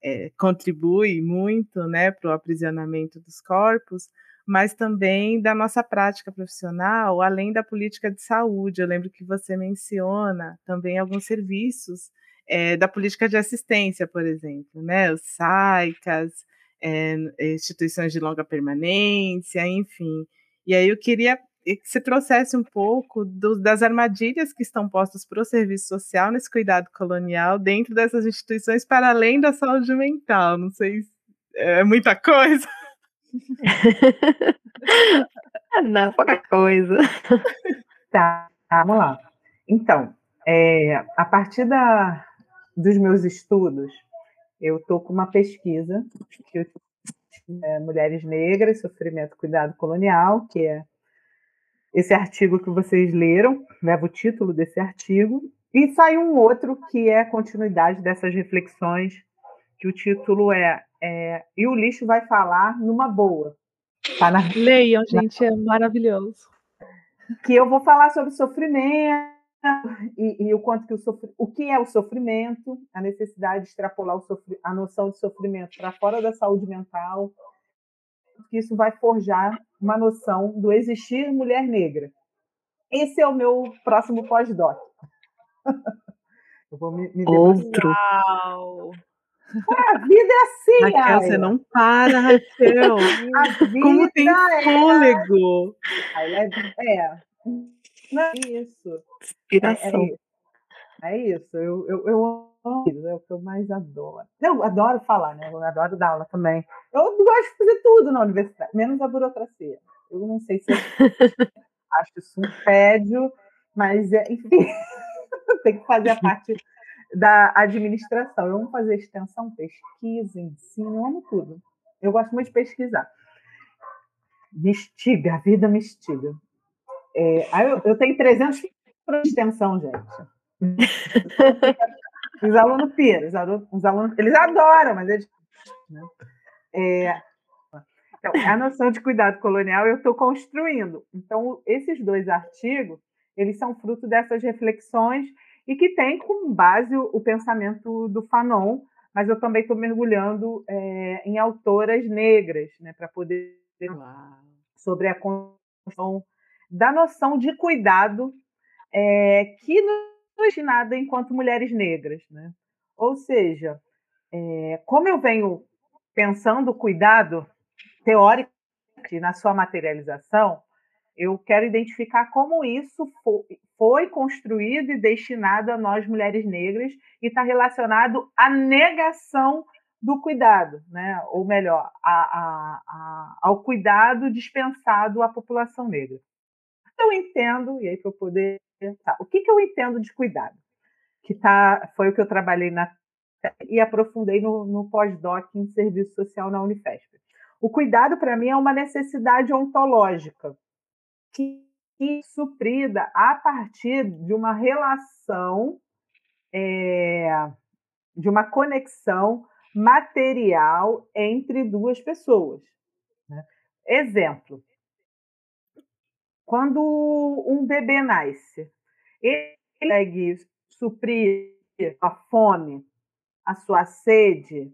é, contribui muito né, para o aprisionamento dos corpos, mas também da nossa prática profissional, além da política de saúde. Eu lembro que você menciona também alguns serviços é, da política de assistência, por exemplo, né, os SAICAS, é, instituições de longa permanência, enfim. E aí eu queria que você trouxesse um pouco do, das armadilhas que estão postas para o serviço social nesse cuidado colonial dentro dessas instituições, para além da saúde mental. Não sei se é muita coisa. Não, pouca coisa. Tá, vamos lá. Então, é, a partir da, dos meus estudos, eu estou com uma pesquisa que é, Mulheres Negras, Sofrimento Cuidado Colonial, que é esse artigo que vocês leram, leva o título desse artigo, e sai um outro que é a continuidade dessas reflexões, que o título é, é E o lixo vai falar numa boa. Tá na... Leiam, gente, é maravilhoso. Que eu vou falar sobre sofrimento, e, e, o quanto que o, sofr... o que é o sofrimento, a necessidade de extrapolar o sofr... a noção de sofrimento para fora da saúde mental, que isso vai forjar uma noção do existir mulher negra. Esse é o meu próximo pós-doc. Eu vou me, me Outro. A vida é assim, Raquel, você não para, Raquel. Como tem é... fôlego. É, é. É isso. Inspiração. É, é, é isso. Eu, eu, eu amo isso, é o que eu mais adoro. Eu adoro falar, né? Eu adoro dar aula também. Eu gosto de fazer tudo na universidade, menos a burocracia. Eu não sei se eu acho isso um tédio, mas é, enfim, tem que fazer a parte da administração. Eu amo fazer extensão, pesquisa, ensino, eu amo tudo. Eu gosto muito de pesquisar. Me estiga, a vida me estiga. É, eu, eu tenho 300 de extensão, gente. Os alunos piram, os alunos, os alunos, eles adoram, mas eles. Né? É, então, a noção de cuidado colonial eu estou construindo. Então, esses dois artigos, eles são fruto dessas reflexões e que tem como base o, o pensamento do Fanon, mas eu também estou mergulhando é, em autoras negras, né, para poder sobre a construção da noção de cuidado é, que nos é nada enquanto mulheres negras. Né? Ou seja, é, como eu venho pensando o cuidado teórico na sua materialização, eu quero identificar como isso foi construído e destinado a nós mulheres negras e está relacionado à negação do cuidado, né? ou melhor, a, a, a, ao cuidado dispensado à população negra eu entendo, e aí para eu poder o que, que eu entendo de cuidado? Que tá, foi o que eu trabalhei na e aprofundei no, no pós-doc em serviço social na Unifesp. O cuidado, para mim, é uma necessidade ontológica que é suprida a partir de uma relação, é, de uma conexão material entre duas pessoas. Né? Exemplo, quando um bebê nasce, ele consegue suprir a fome, a sua sede,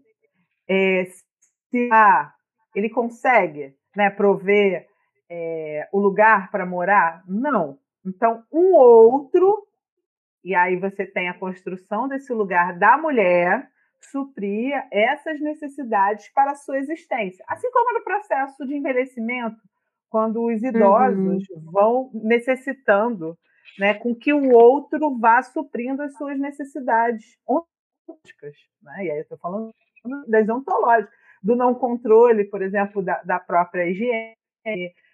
é, se ele consegue né, prover é, o lugar para morar? Não. Então, um outro, e aí você tem a construção desse lugar da mulher, suprir essas necessidades para a sua existência. Assim como no processo de envelhecimento, quando os idosos uhum. vão necessitando, né, com que o outro vá suprindo as suas necessidades ontológicas. Né? E aí eu estou falando das ontológicas, do não controle, por exemplo, da, da própria higiene,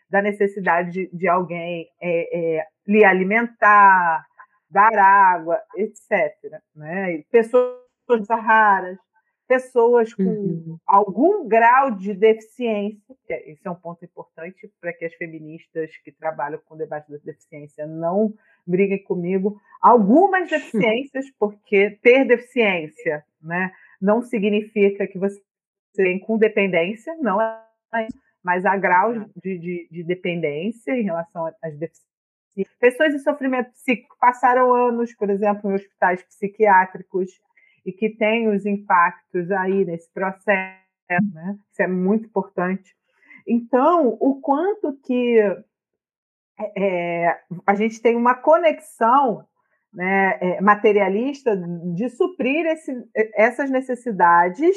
da necessidade de, de alguém é, é, lhe alimentar, dar água, etc. Né? Pessoas raras, pessoas com uhum. algum grau de deficiência, esse é um ponto importante para que as feministas que trabalham com o debate da deficiência não briguem comigo, algumas deficiências, porque ter deficiência né, não significa que você tem com dependência, não é, mas há graus de, de, de dependência em relação às deficiências. Pessoas em sofrimento psíquico passaram anos, por exemplo, em hospitais psiquiátricos, e que tem os impactos aí nesse processo, né? Isso é muito importante. Então, o quanto que é, a gente tem uma conexão né, é, materialista de suprir esse, essas necessidades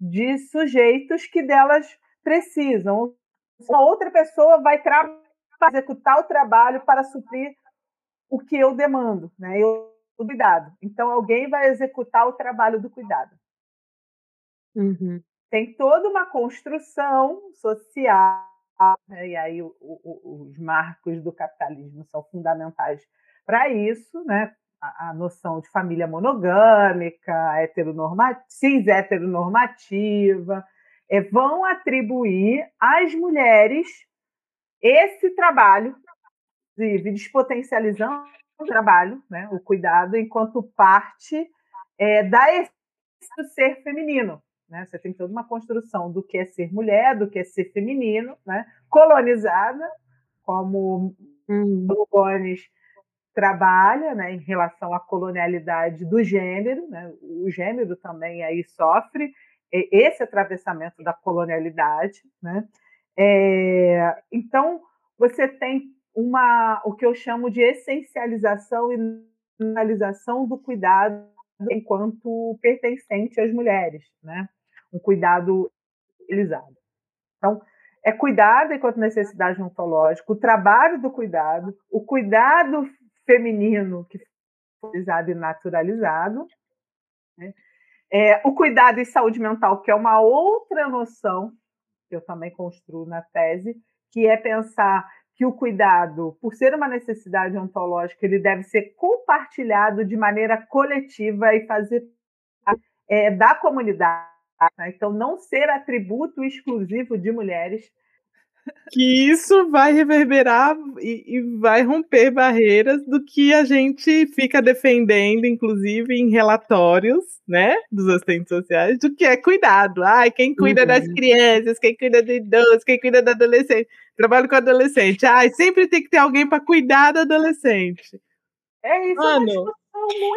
de sujeitos que delas precisam. Uma outra pessoa vai executar o trabalho para suprir o que eu demando. Né? Eu o cuidado. Então, alguém vai executar o trabalho do cuidado. Uhum. Tem toda uma construção social, né? e aí o, o, os marcos do capitalismo são fundamentais para isso, né? A, a, noção de família monogâmica, heteronormativa, cis heteronormativa, é, vão atribuir às mulheres esse trabalho, inclusive despotencializando o trabalho, né, o cuidado, enquanto parte é, da essência do ser feminino. Né? Você tem toda uma construção do que é ser mulher, do que é ser feminino, né? colonizada, como hum. o Gones trabalha né, em relação à colonialidade do gênero, né? o gênero também aí sofre esse atravessamento da colonialidade. Né? É, então, você tem uma, o que eu chamo de essencialização e normalização do cuidado enquanto pertencente às mulheres, né? Um cuidado utilizado. Então, é cuidado enquanto necessidade ontológica, o trabalho do cuidado, o cuidado feminino que foi e naturalizado, né? é, o cuidado em saúde mental, que é uma outra noção que eu também construo na tese, que é pensar que o cuidado, por ser uma necessidade ontológica, ele deve ser compartilhado de maneira coletiva e fazer é, da comunidade. Né? Então, não ser atributo exclusivo de mulheres. Que isso vai reverberar e, e vai romper barreiras do que a gente fica defendendo, inclusive em relatórios, né, dos assistentes sociais, do que é cuidado. Ai, quem cuida uhum. das crianças, quem cuida do idoso, quem cuida do adolescente trabalho com adolescente. Ai, sempre tem que ter alguém para cuidar do adolescente. É isso, Mano.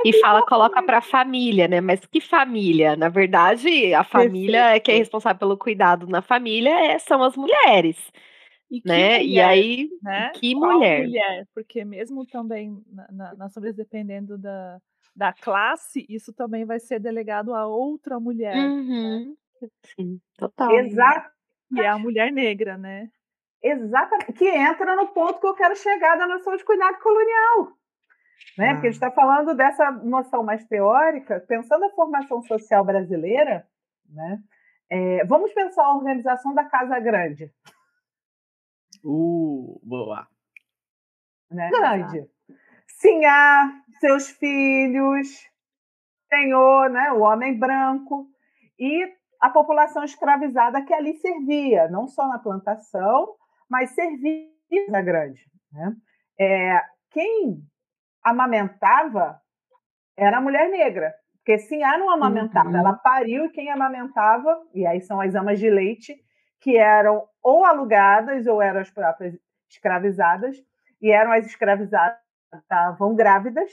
E fala, coloca para a família, né? Mas que família? Na verdade, a família Perfeito. que é responsável pelo cuidado na família é, são as mulheres. E né? Mulher, e aí, né? que mulher? mulher? Porque mesmo também, na, na, dependendo da, da classe, isso também vai ser delegado a outra mulher. Né? Uhum. Né? Sim, total. Exato. E é a mulher negra, né? Exatamente, que entra no ponto que eu quero chegar da noção de cuidado colonial. Né? Ah. Porque a gente está falando dessa noção mais teórica, pensando a formação social brasileira, né? É, vamos pensar a organização da Casa Grande. Uh, boa. Né? Grande. Sinhá, seus filhos, senhor, né? o homem branco, e a população escravizada que ali servia, não só na plantação, mas servia grande. Né? É, quem amamentava era a mulher negra, porque sim, ela não amamentava, uhum. ela pariu e quem amamentava, e aí são as amas de leite, que eram ou alugadas ou eram as próprias escravizadas, e eram as escravizadas estavam grávidas,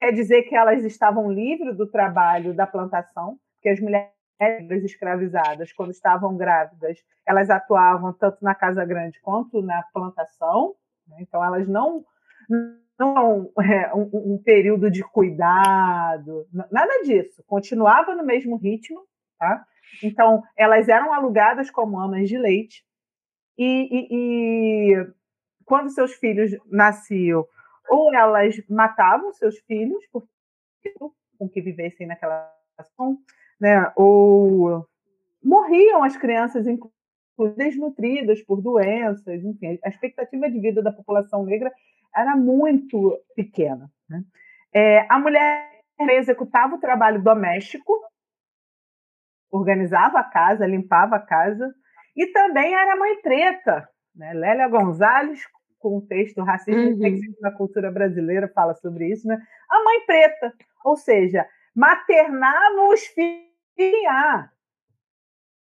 quer dizer que elas estavam livres do trabalho da plantação, porque as mulheres mulheres escravizadas, quando estavam grávidas, elas atuavam tanto na casa grande quanto na plantação, né? então elas não não é, um, um, período de cuidado, nada disso, continuava no mesmo ritmo, tá? Então elas eram alugadas como amas de leite e, e, e quando seus filhos nasciam, ou elas matavam seus filhos, porque com que vivessem naquela situação, né? ou morriam as crianças, desnutridas por doenças, enfim, a expectativa de vida da população negra era muito pequena. Né? É, a mulher executava o trabalho doméstico, organizava a casa, limpava a casa, e também era mãe preta. Né? Lélia Gonzalez, com o texto Racismo uhum. na Cultura Brasileira, fala sobre isso. Né? A mãe preta, ou seja, maternava os filhos.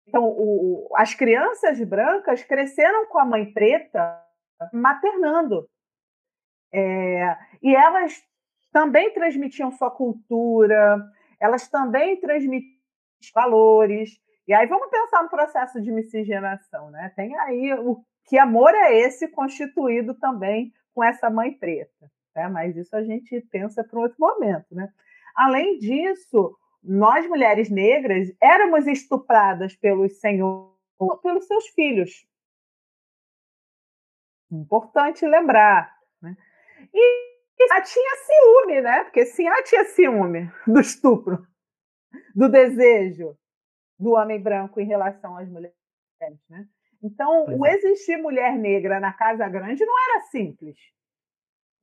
Então, o, as crianças brancas cresceram com a mãe preta maternando. É, e elas também transmitiam sua cultura, elas também transmitiam valores. E aí vamos pensar no processo de miscigenação, né? Tem aí o que amor é esse constituído também com essa mãe preta, né? Mas isso a gente pensa para um outro momento, né? Além disso, nós mulheres negras éramos estupradas pelos senhores, pelos seus filhos. Importante lembrar, E ela tinha ciúme, né? Porque sim, ela tinha ciúme do estupro, do desejo do homem branco em relação às mulheres, né? Então, pois o é. existir mulher negra na Casa Grande não era simples.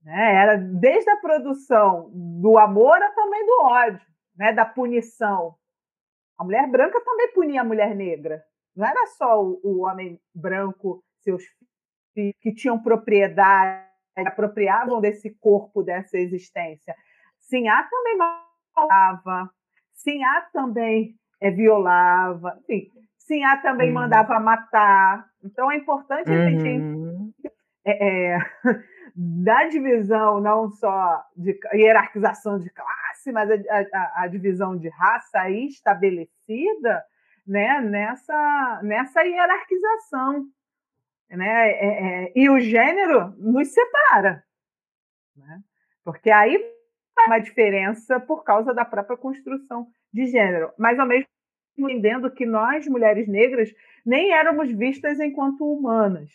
Né? Era desde a produção do amor a também do ódio, né? da punição. A mulher branca também punia a mulher negra. Não era só o, o homem branco, seus filhos, que tinham propriedade apropriavam desse corpo, dessa existência. Sinhá também matava, Sinhá também é, violava, enfim, Sinhá também uhum. mandava matar. Então é importante a gente uhum. é, é, da divisão não só de hierarquização de classe, mas a, a, a divisão de raça aí estabelecida né, nessa, nessa hierarquização né? É, é, e o gênero nos separa, né? porque aí faz uma diferença por causa da própria construção de gênero, mas ao mesmo tempo entendendo que nós, mulheres negras, nem éramos vistas enquanto humanas.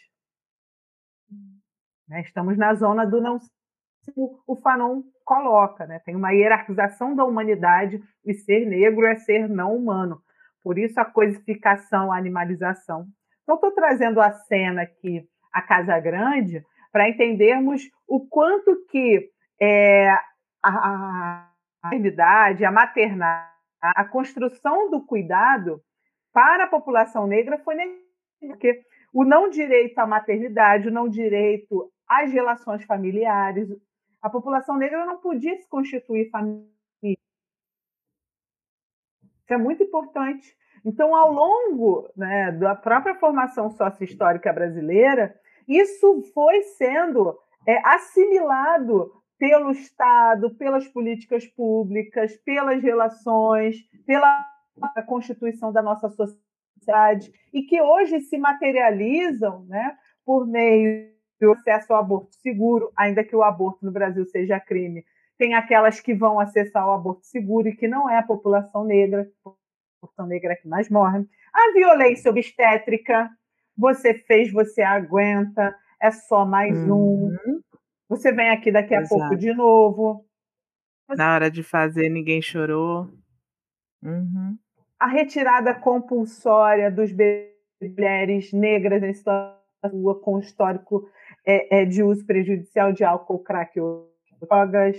Né? Estamos na zona do não o Fanon coloca, né? tem uma hierarquização da humanidade e ser negro é ser não humano. Por isso a coisificação, a animalização então, estou trazendo a cena aqui, a Casa Grande, para entendermos o quanto que é, a, maternidade, a maternidade, a construção do cuidado para a população negra foi porque o não direito à maternidade, o não direito às relações familiares, a população negra não podia se constituir família. Isso é muito importante. Então, ao longo né, da própria formação sócio-histórica brasileira, isso foi sendo é, assimilado pelo Estado, pelas políticas públicas, pelas relações, pela constituição da nossa sociedade, e que hoje se materializam né, por meio do acesso ao aborto seguro, ainda que o aborto no Brasil seja crime. Tem aquelas que vão acessar o aborto seguro e que não é a população negra, população negra que mais morre. A violência obstétrica, você fez, você aguenta, é só mais uhum. um. Você vem aqui daqui a Exato. pouco de novo. Na hora de fazer, ninguém chorou. Uhum. A retirada compulsória dos mulheres negras em situação com histórico é, é, de uso prejudicial de álcool, crack ou drogas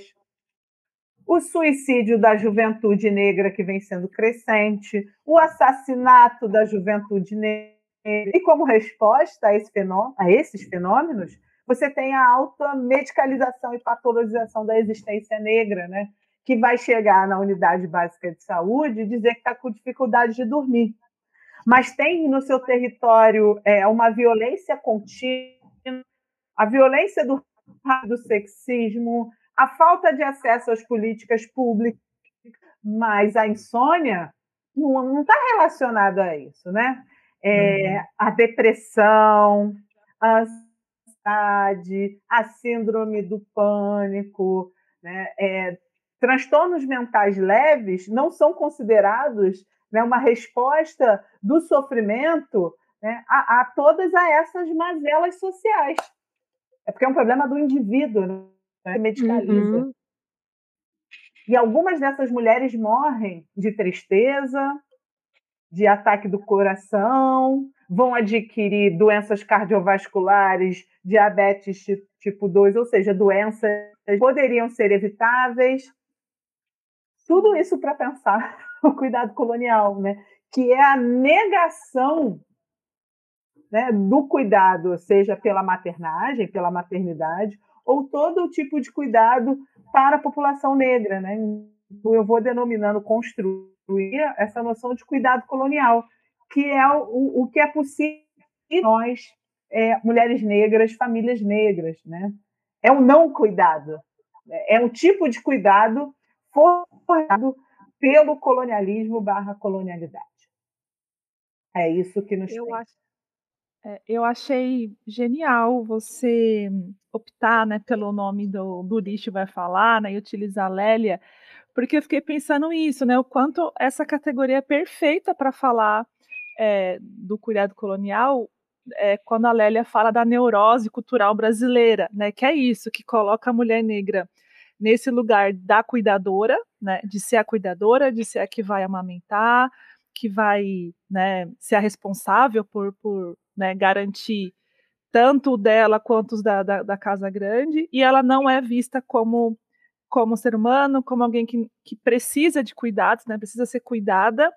o suicídio da juventude negra que vem sendo crescente, o assassinato da juventude negra. E como resposta a, esse fenômeno, a esses fenômenos, você tem a alta medicalização e patologização da existência negra, né? que vai chegar na unidade básica de saúde e dizer que está com dificuldade de dormir. Mas tem no seu território é, uma violência contínua, a violência do, do sexismo, a falta de acesso às políticas públicas, mas a insônia não está relacionada a isso, né? É, uhum. A depressão, a ansiedade, a síndrome do pânico, né? É, transtornos mentais leves não são considerados né, uma resposta do sofrimento né, a, a, todas a essas mazelas sociais. É porque é um problema do indivíduo, né? Que medicaliza. Uhum. E algumas dessas mulheres morrem de tristeza, de ataque do coração, vão adquirir doenças cardiovasculares, diabetes tipo 2, ou seja, doenças que poderiam ser evitáveis. Tudo isso para pensar o cuidado colonial, né? que é a negação né, do cuidado, seja pela maternagem, pela maternidade, ou todo tipo de cuidado para a população negra. Né? Eu vou denominando construir essa noção de cuidado colonial, que é o, o que é possível nós, é, mulheres negras, famílias negras. Né? É o não cuidado, é um tipo de cuidado formado pelo colonialismo barra colonialidade. É isso que nos eu tem. Acho, eu achei genial você optar né, pelo nome do, do lixo vai falar né, e utilizar Lélia, porque eu fiquei pensando nisso, né, o quanto essa categoria é perfeita para falar é, do cuidado colonial, é, quando a Lélia fala da neurose cultural brasileira, né, que é isso, que coloca a mulher negra nesse lugar da cuidadora, né, de ser a cuidadora, de ser a que vai amamentar, que vai né, ser a responsável por, por né, garantir tanto dela quanto os da, da, da, casa grande, e ela não é vista como, como ser humano, como alguém que, que precisa de cuidados, né, precisa ser cuidada,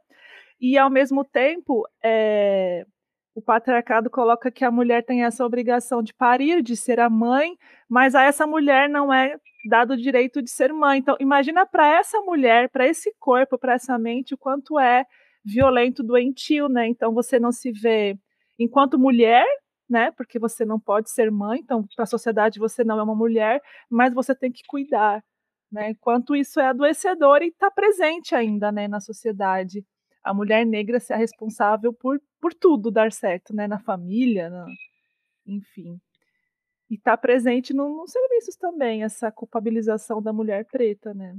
e ao mesmo tempo é, o patriarcado coloca que a mulher tem essa obrigação de parir, de ser a mãe, mas a essa mulher não é dado o direito de ser mãe. Então, imagina para essa mulher, para esse corpo, para essa mente, o quanto é violento, doentio, né? Então você não se vê enquanto mulher, né? Porque você não pode ser mãe, então para a sociedade você não é uma mulher, mas você tem que cuidar, né? Enquanto isso é adoecedor e está presente ainda, né, na sociedade. A mulher negra a responsável por, por tudo dar certo, né? Na família, na... enfim. E está presente no, nos serviços também, essa culpabilização da mulher preta, né?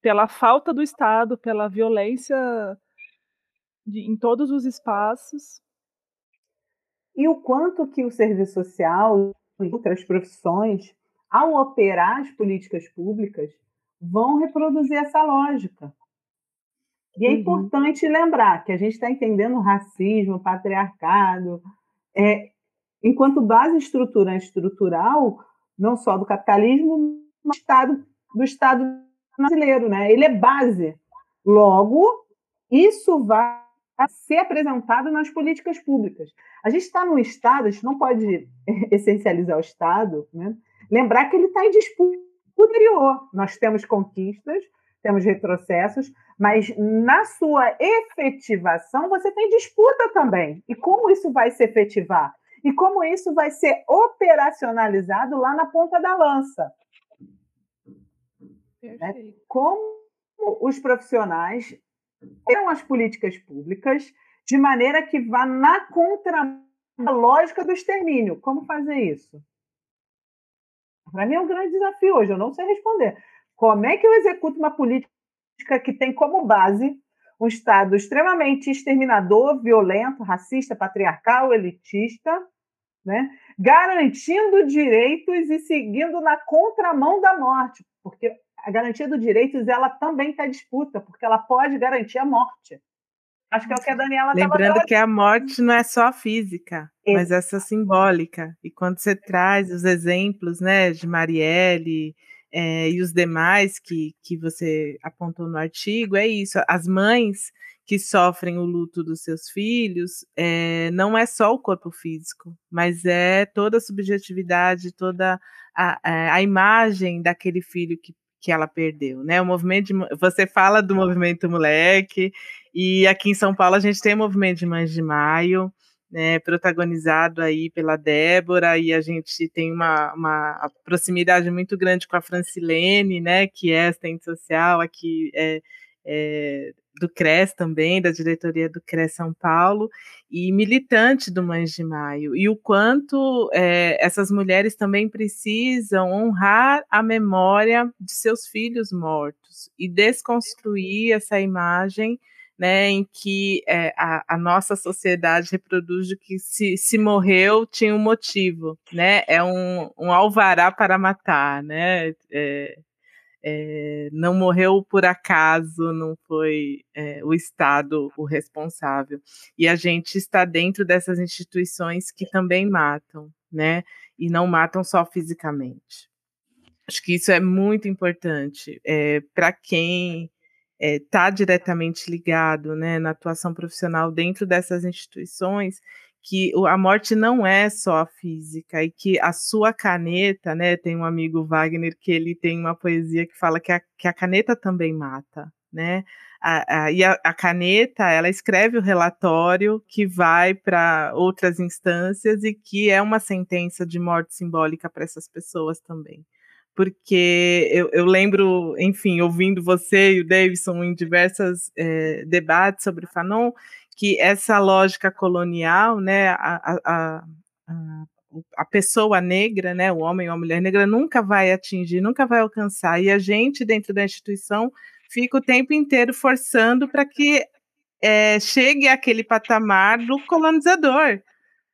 Pela falta do Estado, pela violência de, em todos os espaços. E o quanto que o serviço social e outras profissões, ao operar as políticas públicas, vão reproduzir essa lógica. E é uhum. importante lembrar que a gente está entendendo racismo, patriarcado, é, enquanto base estruturante estrutural, não só do capitalismo, mas do Estado, do Estado brasileiro. Né? Ele é base. Logo, isso vai a ser apresentado nas políticas públicas. A gente está num Estado, a gente não pode essencializar o Estado, né? lembrar que ele está em disputa interior. Nós temos conquistas, temos retrocessos, mas na sua efetivação você tem disputa também. E como isso vai se efetivar? E como isso vai ser operacionalizado lá na ponta da lança? Né? Como os profissionais eram as políticas públicas de maneira que vá na contra lógica do extermínio. Como fazer isso? Para mim é um grande desafio hoje, eu não sei responder. Como é que eu executo uma política que tem como base um Estado extremamente exterminador, violento, racista, patriarcal, elitista, né? garantindo direitos e seguindo na contramão da morte, porque a garantia dos direitos ela também está disputa, porque ela pode garantir a morte. Acho que é o que a Daniela Lembrando que a morte não é só física, Exato. mas essa simbólica. E quando você traz os exemplos né, de Marielle é, e os demais que, que você apontou no artigo, é isso. As mães que sofrem o luto dos seus filhos, é, não é só o corpo físico, mas é toda a subjetividade, toda a, a, a imagem daquele filho que que ela perdeu, né? O movimento de, você fala do movimento moleque e aqui em São Paulo a gente tem o movimento de Mães de Maio, né, protagonizado aí pela Débora e a gente tem uma, uma proximidade muito grande com a Francilene, né, que é assistente social aqui é, é, do CRES também, da diretoria do CRES São Paulo, e militante do Mães de Maio, e o quanto é, essas mulheres também precisam honrar a memória de seus filhos mortos e desconstruir essa imagem né, em que é, a, a, nossa sociedade reproduz de que se, se morreu tinha um motivo, né, é um, um alvará para matar, né, é, é, não morreu por acaso, não foi é, o Estado o responsável. E a gente está dentro dessas instituições que também matam, né, e não matam só fisicamente. Acho que isso é muito importante é, para quem está diretamente ligado né, na atuação profissional dentro dessas instituições, que a morte não é só física e que a sua caneta, né? Tem um amigo Wagner que ele tem uma poesia que fala que a, que a caneta também mata, né? A, a, e a, a, caneta, ela escreve o relatório que vai para outras instâncias e que é uma sentença de morte simbólica para essas pessoas também porque eu, eu, lembro, enfim, ouvindo você e o Davidson em diversos é, debates sobre Fanon, que essa lógica colonial, né, a, a, a, a, pessoa negra, né, o homem ou a mulher negra, nunca vai atingir, nunca vai alcançar, e a gente, dentro da instituição, fica o tempo inteiro forçando para que é, chegue àquele patamar do colonizador,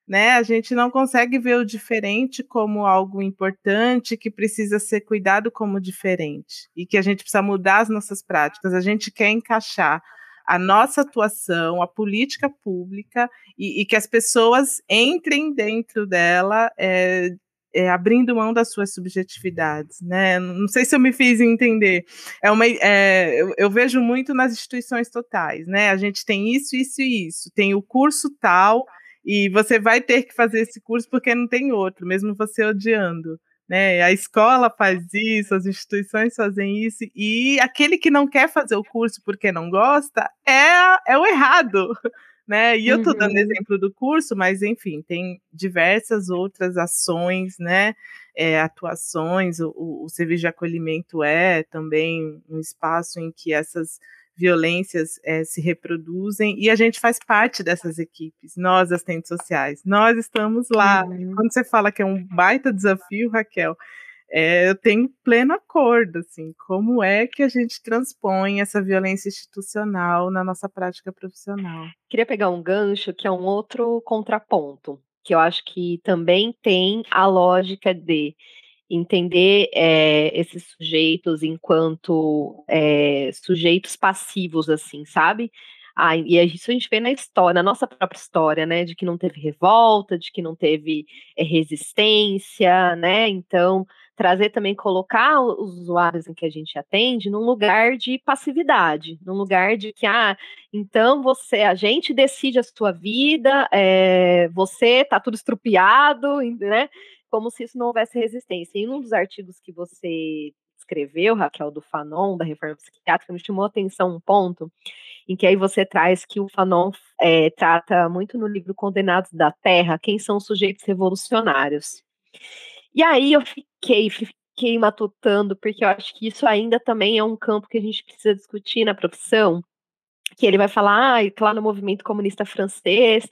né? A gente não consegue ver o diferente como algo importante que precisa ser cuidado como diferente e que a gente precisa mudar as nossas práticas. A gente quer encaixar a nossa atuação, a política pública e, e que as pessoas entrem dentro dela. É, é, abrindo mão das suas subjetividades, né? Não sei se eu me fiz entender. É uma, é, eu, eu, vejo muito nas instituições totais, né? A gente tem isso, isso e isso. Tem o curso tal, e você vai ter que fazer esse curso porque não tem outro, mesmo você odiando. Né? A escola faz isso, as instituições fazem isso, e aquele que não quer fazer o curso porque não gosta é, é o errado. Né? E eu estou dando uhum. exemplo do curso, mas enfim, tem diversas outras ações, né? É, atuações, o, o serviço de acolhimento é também um espaço em que essas violências é, se reproduzem e a gente faz parte dessas equipes, nós, assistentes sociais, nós estamos lá. Uhum. Quando você fala que é um baita desafio, Raquel, é, eu tenho pleno acordo, assim, como é que a gente transpõe essa violência institucional na nossa prática profissional. Queria pegar um gancho que é um outro contraponto, que eu acho que também tem a lógica de entender é, esses sujeitos enquanto é, sujeitos passivos, assim, sabe? Ah, e isso a gente vê na história, na nossa própria história, né? De que não teve revolta, de que não teve é, resistência, né? Então, trazer também, colocar os usuários em que a gente atende num lugar de passividade, num lugar de que, ah, então você, a gente decide a sua vida, é, você tá tudo estrupiado, né? Como se isso não houvesse resistência. Em um dos artigos que você escreveu, Raquel, do Fanon, da reforma psiquiátrica, me chamou a atenção um ponto em que aí você traz que o Fanon é, trata muito no livro Condenados da Terra quem são os sujeitos revolucionários. E aí eu fiquei, fiquei matutando, porque eu acho que isso ainda também é um campo que a gente precisa discutir na profissão, que ele vai falar ah, que lá no movimento comunista francês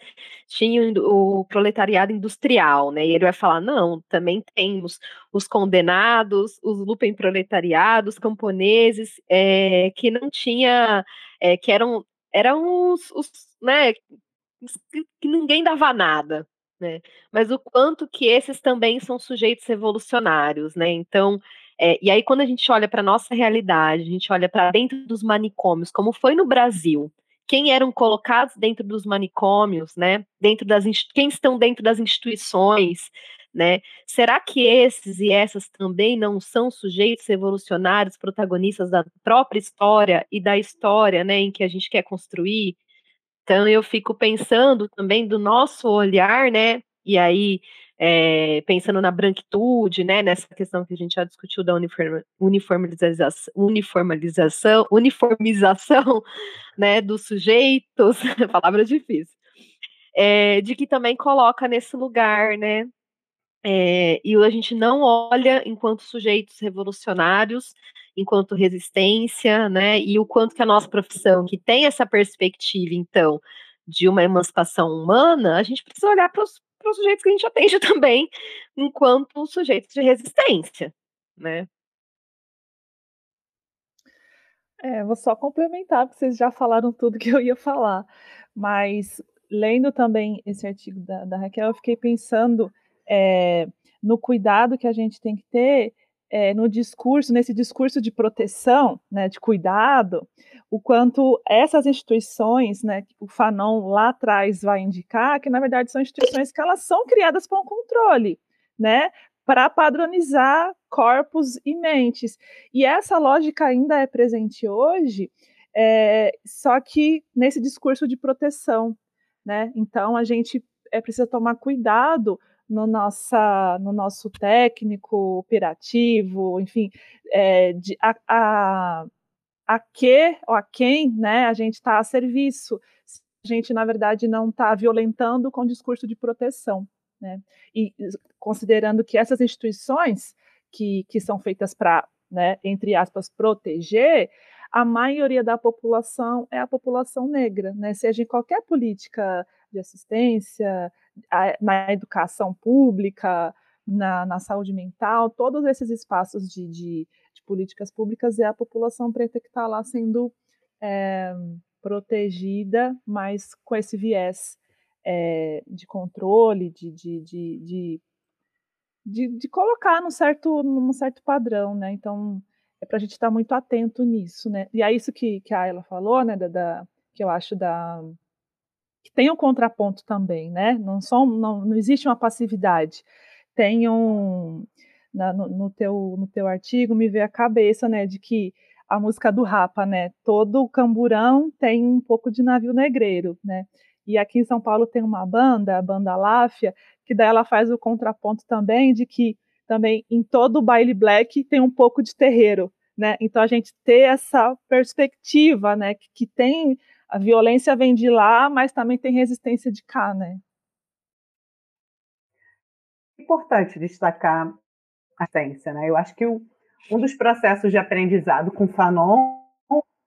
tinha o proletariado industrial, né? E ele vai falar, não, também temos os condenados, os lupenproletariados, camponeses, é, que não tinha, é, que eram, eram os, os né, que ninguém dava nada, né? Mas o quanto que esses também são sujeitos revolucionários, né? Então, é, e aí, quando a gente olha para a nossa realidade, a gente olha para dentro dos manicômios, como foi no Brasil, quem eram colocados dentro dos manicômios, né? Dentro das quem estão dentro das instituições, né? Será que esses e essas também não são sujeitos revolucionários, protagonistas da própria história e da história, né, em que a gente quer construir? Então eu fico pensando também do nosso olhar, né? E aí é, pensando na branquitude, né, nessa questão que a gente já discutiu da uniformização, uniformização, uniformização né, dos sujeitos, palavra difícil, é, de que também coloca nesse lugar, né, é, e a gente não olha enquanto sujeitos revolucionários, enquanto resistência, né, e o quanto que a nossa profissão, que tem essa perspectiva, então, de uma emancipação humana, a gente precisa olhar para os para os sujeitos que a gente atende também, enquanto sujeitos de resistência, né? É, vou só complementar, porque vocês já falaram tudo que eu ia falar. Mas, lendo também esse artigo da, da Raquel, eu fiquei pensando é, no cuidado que a gente tem que ter é, no discurso, nesse discurso de proteção, né, de cuidado, o quanto essas instituições, né, o Fanon lá atrás vai indicar, que na verdade são instituições que elas são criadas para um controle, né, para padronizar corpos e mentes. E essa lógica ainda é presente hoje, é, só que nesse discurso de proteção, né? Então a gente é, precisa tomar cuidado no, nossa, no nosso técnico operativo, enfim, é, de, a, a, a que ou a quem né, a gente está a serviço. A gente, na verdade, não está violentando com discurso de proteção. Né? E considerando que essas instituições que, que são feitas para, né, entre aspas, proteger, a maioria da população é a população negra, né? seja em qualquer política de assistência, na educação pública, na, na saúde mental, todos esses espaços de, de, de, políticas públicas é a população preta que está lá sendo é, protegida, mas com esse viés é, de controle, de, de, de, de, colocar num certo, num certo padrão, né? Então, é para a gente estar tá muito atento nisso, né? E é isso que, que a Ayla falou, né? Da, da, que eu acho da que tem um contraponto também, né? Não, só, não, não existe uma passividade. Tem um na, no, no, teu, no teu artigo me veio a cabeça, né, de que a música do Rapa, né? Todo camburão tem um pouco de navio negreiro, né? E aqui em São Paulo tem uma banda, a banda Láfia, que daí ela faz o contraponto também de que também em todo o baile black tem um pouco de terreiro, né? Então a gente ter essa perspectiva, né, que, que tem a violência vem de lá, mas também tem resistência de cá, né? Importante destacar a ciência, né? Eu acho que o, um dos processos de aprendizado com Fanon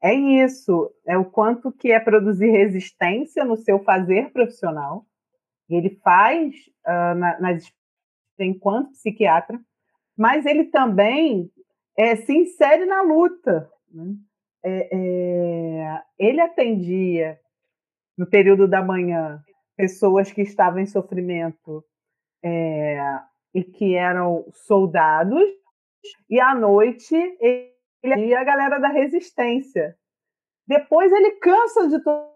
é isso, é o quanto que é produzir resistência no seu fazer profissional. Ele faz uh, na, nas, enquanto psiquiatra, mas ele também é, se insere na luta. Né? É, é, ele atendia no período da manhã pessoas que estavam em sofrimento é, e que eram soldados, e à noite ele ia a galera da resistência. Depois ele cansa de todo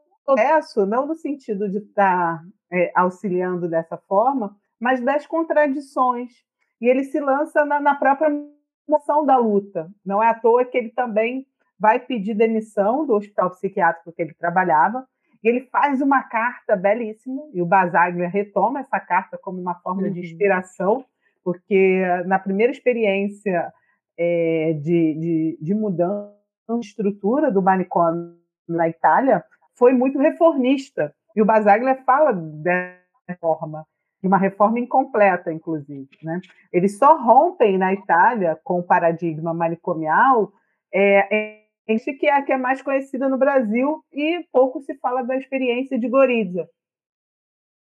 isso, não no sentido de estar é, auxiliando dessa forma, mas das contradições. E ele se lança na, na própria moção da luta. Não é à toa que ele também vai pedir demissão do hospital psiquiátrico que ele trabalhava. E ele faz uma carta belíssima, e o Basaglia retoma essa carta como uma forma uhum. de inspiração, porque na primeira experiência é, de, de, de mudança de estrutura do manicômio na Itália, foi muito reformista. E o Basaglia fala dessa forma, de uma reforma incompleta, inclusive. Né? Eles só rompem na Itália com o paradigma manicomial é, que é a que é mais conhecida no Brasil e pouco se fala da experiência de Gorizia.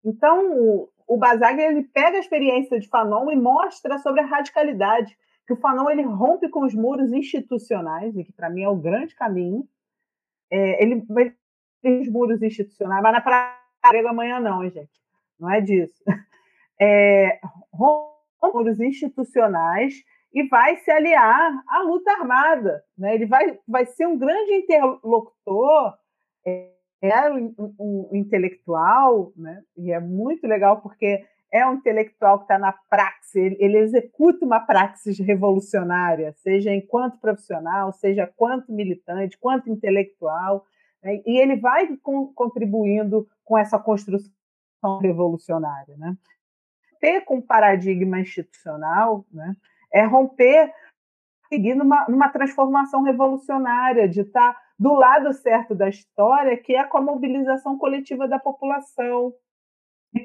Então, o, o Basaglia ele pega a experiência de Fanon e mostra sobre a radicalidade que o Fanon ele rompe com os muros institucionais e que para mim é o grande caminho. É, ele, ele tem os muros institucionais, mas na praia amanhã não, gente. Não é disso. É, rompe com os muros institucionais e vai se aliar à luta armada. Né? Ele vai, vai ser um grande interlocutor, é, é um, um, um, intelectual, né? e é muito legal porque é um intelectual que está na praxis, ele, ele, executa uma praxis revolucionária, seja enquanto profissional, seja quanto militante, quanto intelectual, né? e ele vai com, contribuindo com essa construção revolucionária. Né? Ter com paradigma institucional, né? é romper, seguir numa, numa transformação revolucionária, de estar do lado certo da história, que é com a mobilização coletiva da população,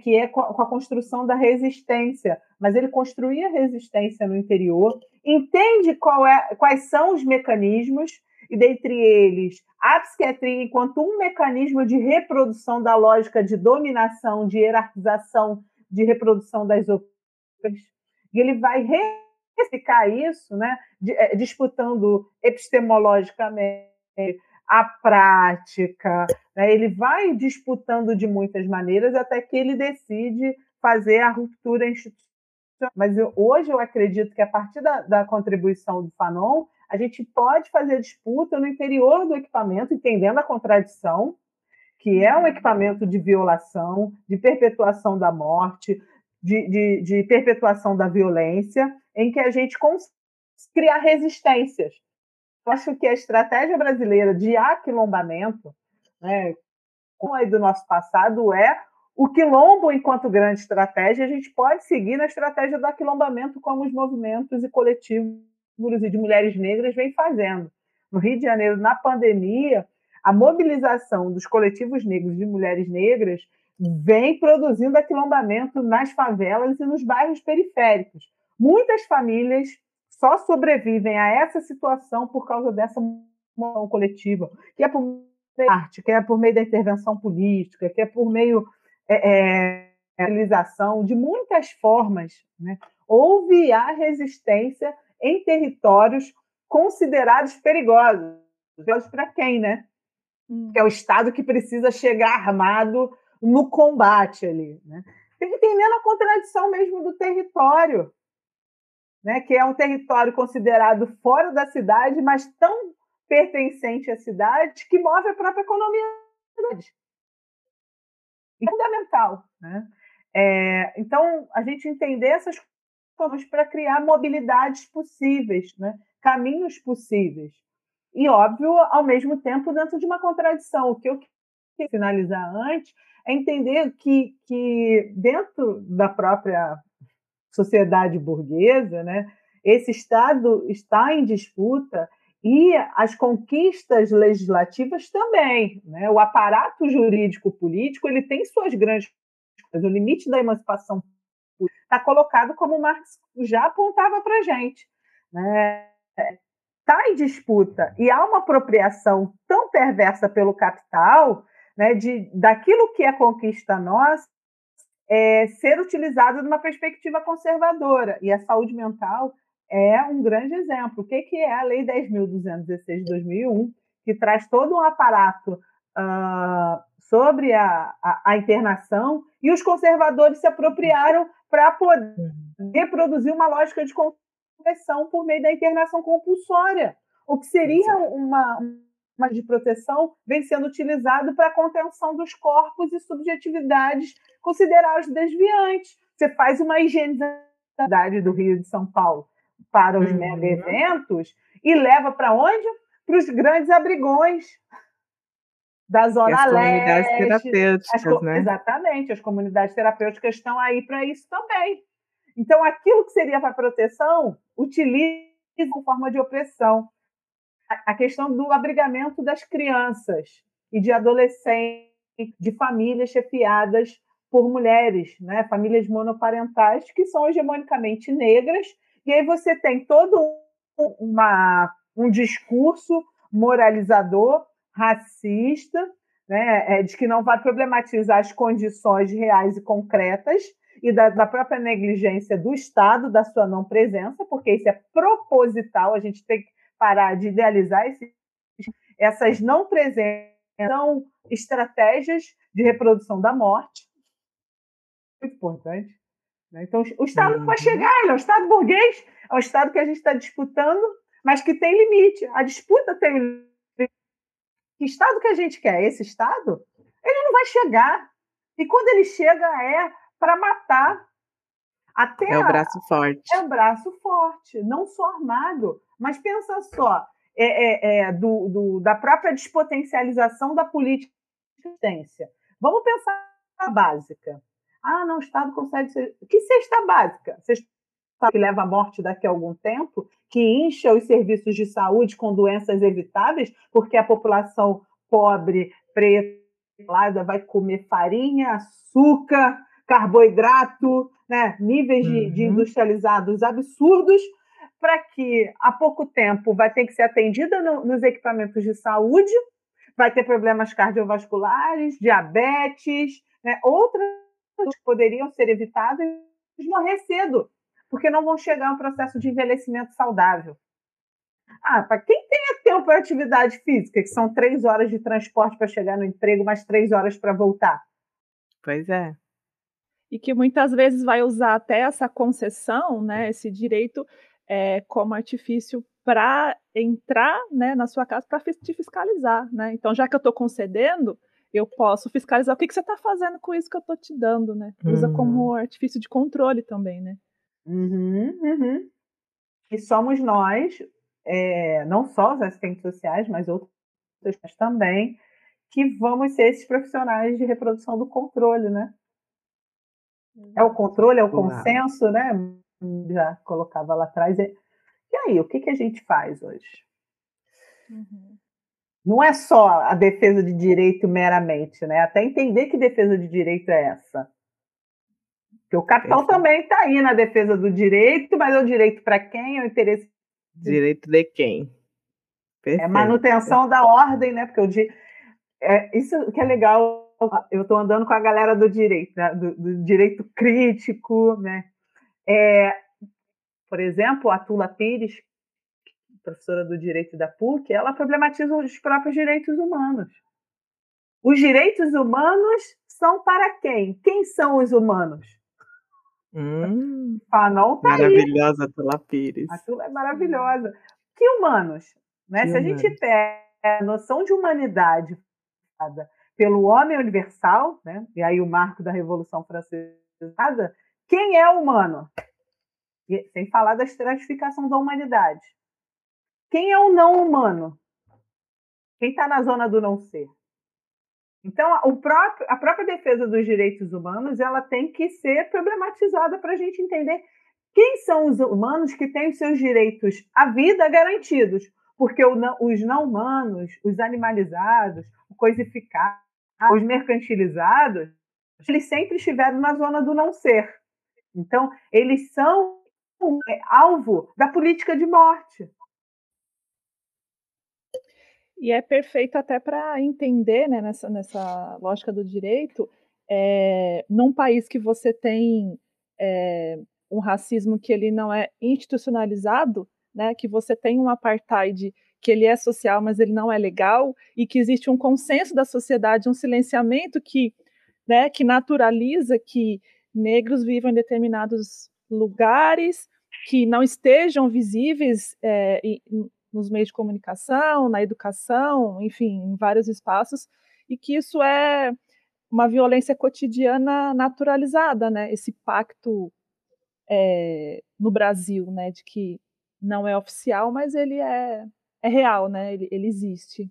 que é com a construção da resistência. Mas ele construía resistência no interior, entende é, quais são os mecanismos, e dentre eles, a psiquiatria enquanto um mecanismo de reprodução da lógica de dominação, de hierarquização, de reprodução das outras. E ele vai explicar isso, né, eh, disputando epistemologicamente a prática, né? ele vai disputando de muitas maneiras até que ele decide fazer a ruptura institucional. Mas eu, hoje eu acredito que a partir da, da contribuição do Fanon, a gente pode fazer disputa no interior do equipamento, entendendo a contradição, que é um equipamento de violação, de perpetuação da morte, de, de, de perpetuação da violência, em que a gente consegue criar resistências. Eu acho que a estratégia brasileira de aquilombamento, né, como aí do nosso passado, é o quilombo enquanto grande estratégia. A gente pode seguir na estratégia do aquilombamento, como os movimentos e coletivos de mulheres negras vêm fazendo. No Rio de Janeiro, na pandemia, a mobilização dos coletivos negros de mulheres negras vem produzindo aquilombamento nas favelas e nos bairros periféricos. Muitas famílias só sobrevivem a essa situação por causa dessa moção coletiva, que é por meio da arte, que é por meio da intervenção política, que é por meio é, é, realização de muitas formas. Né? Houve a resistência em territórios considerados perigosos. Perigosos para quem, né? Que é o Estado que precisa chegar armado no combate ali. Né? Entendendo a contradição mesmo do território, né? que é um território considerado fora da cidade, mas tão pertencente à cidade que move a própria economia da cidade. É fundamental. Né? É, então, a gente entender essas coisas para criar mobilidades possíveis, né? caminhos possíveis. E, óbvio, ao mesmo tempo, dentro de uma contradição. O que eu queria finalizar antes é entender que, que dentro da própria sociedade burguesa, né, esse Estado está em disputa e as conquistas legislativas também. Né? O aparato jurídico-político ele tem suas grandes o limite da emancipação está colocado como Marx já apontava para a gente. Né? Tá em disputa e há uma apropriação tão perversa pelo capital né, de, daquilo que é conquista nossa é, ser utilizado numa perspectiva conservadora. E a saúde mental é um grande exemplo. O que, que é a Lei 10.216 de 2001, que traz todo um aparato uh, sobre a, a, a, internação, e os conservadores se apropriaram para poder reproduzir uma lógica de conversão por meio da internação compulsória, o que seria uma, uma de proteção vem sendo utilizado para a contenção dos corpos e subjetividades considerados desviantes. Você faz uma higienização do Rio de São Paulo para os uhum. mega eventos e leva para onde? Para os grandes abrigões da Zona as Leste. Comunidades terapêuticas, as, né? Exatamente, as comunidades terapêuticas estão aí para isso também. Então, aquilo que seria para proteção, utiliza como forma de opressão a questão do abrigamento das crianças e de adolescentes, de famílias chefiadas por mulheres, né? famílias monoparentais que são hegemonicamente negras, e aí você tem todo um, uma, um discurso moralizador, racista, né? É, de que não vai problematizar as condições reais e concretas e da, da, própria negligência do Estado, da sua não presença, porque isso é proposital, a gente tem que parar de idealizar esse, essas não presenças são estratégias de reprodução da morte. Muito importante. Né? Então, o Estado não vai uhum. chegar, ele é o Estado burguês, é o Estado que a gente está disputando, mas que tem limite. A disputa tem limite. Que Estado que a gente quer? Esse Estado? Ele não vai chegar. E quando ele chega, é para matar. Até é o braço forte. É o braço forte, não só armado, mas pensa só, é, é, é do, do, da própria despotencialização da política de assistência. Vamos pensar na básica. Ah, não, o Estado consegue ser. Que cesta básica? Cesta que leva à morte daqui a algum tempo, que incha os serviços de saúde com doenças evitáveis, porque a população pobre, preta, vai comer farinha, açúcar, carboidrato, né, níveis de, de uhum. industrializados absurdos, para que há pouco tempo vai ter que ser atendida no, nos equipamentos de saúde, vai ter problemas cardiovasculares, diabetes, né, outras que poderiam ser evitáveis, morrer cedo, porque não vão chegar a um processo de envelhecimento saudável. Ah, para quem tem tempo é atividade física, que são três horas de transporte para chegar no emprego, mais três horas para voltar. Pois é. E que muitas vezes vai usar até essa concessão, né, esse direito, é, como artifício para entrar né, na sua casa para te fiscalizar. Né? Então, já que eu estou concedendo, eu posso fiscalizar o que, que você está fazendo com isso que eu estou te dando. Né? Usa uhum. como artifício de controle também. Né? Uhum, uhum. E somos nós, é, não só os assistentes sociais, mas outros também, que vamos ser esses profissionais de reprodução do controle, né? É o controle, é o consenso, né? Já colocava lá atrás. E aí, o que, que a gente faz hoje? Uhum. Não é só a defesa de direito meramente, né? Até entender que defesa de direito é essa. Porque o capital também está aí na defesa do direito, mas é o direito para quem? É o interesse. Direito de quem? Perfeito. É manutenção da ordem, né? Porque o di... é, isso que é legal. Eu estou andando com a galera do direito, né? do, do, direito crítico, né? É, por exemplo, a Tula Pires, professora do direito da PUC, ela problematiza os próprios direitos humanos. Os direitos humanos são para quem? Quem são os humanos? Hum, Fanon tá maravilhosa, Tula Pires. A Tula é maravilhosa. Que humanos? Né? Que Se humanos. a gente pega a noção de humanidade pelo homem universal, né? e aí o marco da Revolução Francesa, quem é humano? E, sem falar da estratificação da humanidade. Quem é o não humano? Quem está na zona do não ser? Então, o próprio, a própria defesa dos direitos humanos ela tem que ser problematizada para a gente entender quem são os humanos que têm os seus direitos à vida garantidos. Porque os não humanos, os animalizados, os coisificados, os mercantilizados, eles sempre estiveram na zona do não ser. Então, eles são é, alvo da política de morte. E é perfeito até para entender, né, nessa, nessa lógica do direito, é, num país que você tem é, um racismo que ele não é institucionalizado, né, que você tem um apartheid que ele é social, mas ele não é legal, e que existe um consenso da sociedade, um silenciamento que, né, que naturaliza que negros vivam em determinados lugares, que não estejam visíveis é, nos meios de comunicação, na educação, enfim, em vários espaços, e que isso é uma violência cotidiana naturalizada, né? Esse pacto é, no Brasil, né, de que não é oficial, mas ele é, é real, né? Ele, ele existe.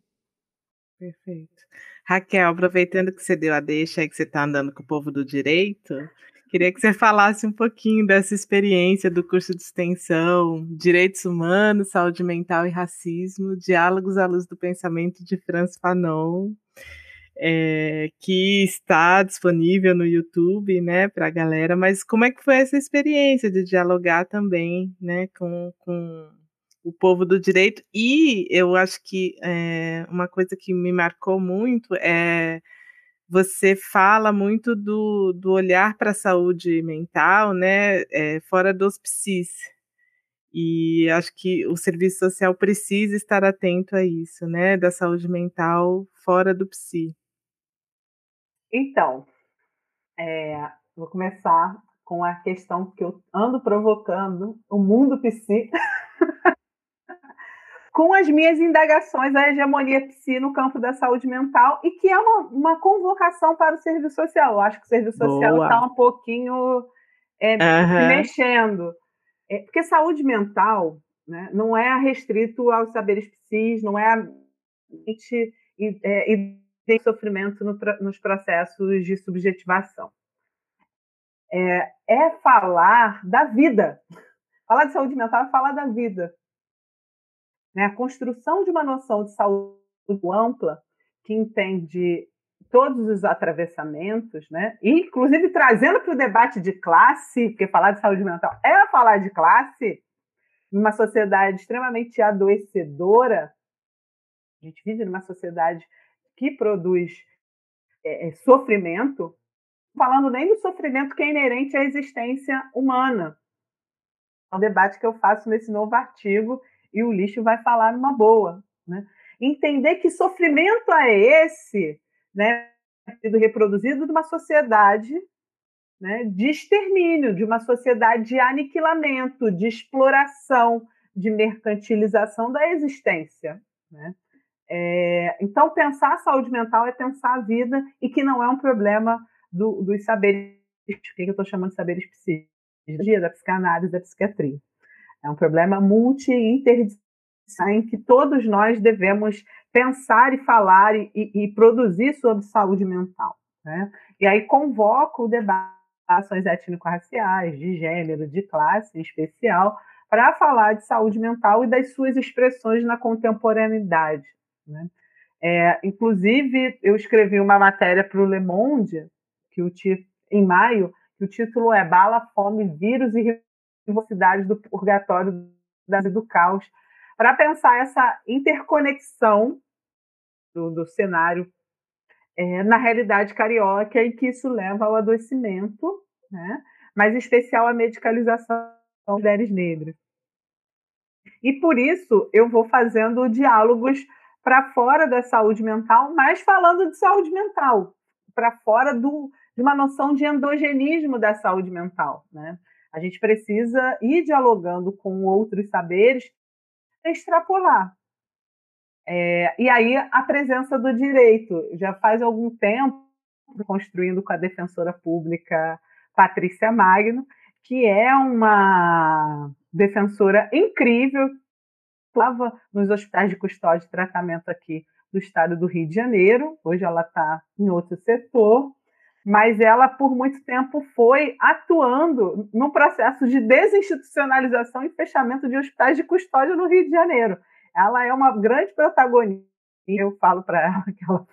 Perfeito. Raquel, aproveitando que você deu a deixa e que você está andando com o povo do direito, Queria que você falasse um pouquinho dessa experiência do curso de extensão Direitos Humanos, Saúde Mental e Racismo, Diálogos à Luz do Pensamento de Franz Fanon, é, que está disponível no YouTube, né, para a galera. Mas como é que foi essa experiência de dialogar também, né, com, com o povo do direito? E eu acho que é, uma coisa que me marcou muito é você fala muito do, do olhar para a saúde mental, né, é, fora dos psis. E acho que o serviço social precisa estar atento a isso, né, da saúde mental fora do psi. Então, é, vou começar com a questão que eu ando provocando, o mundo psi. com as minhas indagações à hegemonia psi no campo da saúde mental e que é uma, uma convocação para o serviço social. Eu acho que o serviço social está um pouquinho é, uhum. mexendo. É, porque saúde mental né, não é restrito aos saberes psis, não é a mente é, e sofrimento no, nos processos de subjetivação. É, é falar da vida. Falar de saúde mental é falar da vida né? A construção de uma noção de saúde ampla, que entende todos os atravessamentos, né? Inclusive trazendo para o debate de classe, porque falar de saúde mental é falar de classe, numa sociedade extremamente adoecedora, a gente vive numa sociedade que produz é, é sofrimento, falando nem do sofrimento que é inerente à existência humana. É um debate que eu faço nesse novo artigo e o lixo vai falar numa boa. Né? Entender que sofrimento é esse, né, sido reproduzido de uma sociedade né, de extermínio, de uma sociedade de aniquilamento, de exploração, de mercantilização da existência. Né? É, então, pensar a saúde mental é pensar a vida e que não é um problema do, dos saberes, o que eu estou chamando de saberes psíquicos, da psicanálise, da psiquiatria. É um problema multi-interdisciplinar em que todos nós devemos pensar e falar e, e, produzir sobre saúde mental. Né? E aí convoco o debate ações étnico-raciais, de gênero, de classe em especial, para falar de saúde mental e das suas expressões na contemporaneidade. Né? É, inclusive, eu escrevi uma matéria para o Le Monde, que o em maio, que o título é Bala, Fome, Vírus e Velocidade do Purgatório do Caos, para pensar essa interconexão do, do cenário é, na realidade carioca e que isso leva ao adoecimento, né? mas em especial à medicalização das mulheres negras. E por isso eu vou fazendo diálogos para fora da saúde mental, mas falando de saúde mental, para fora do, de uma noção de endogenismo da saúde mental. Né? A gente precisa ir dialogando com outros saberes, extrapolar. É, e aí a presença do direito. Já faz algum tempo, construindo com a defensora pública Patrícia Magno, que é uma defensora incrível, estava nos hospitais de custódia e tratamento aqui do estado do Rio de Janeiro, hoje ela está em outro setor, mas ela por muito tempo foi atuando num processo de desinstitucionalização e fechamento de hospitais de custódia no Rio de Janeiro ela é uma grande protagonista. Eu falo para ela que ela.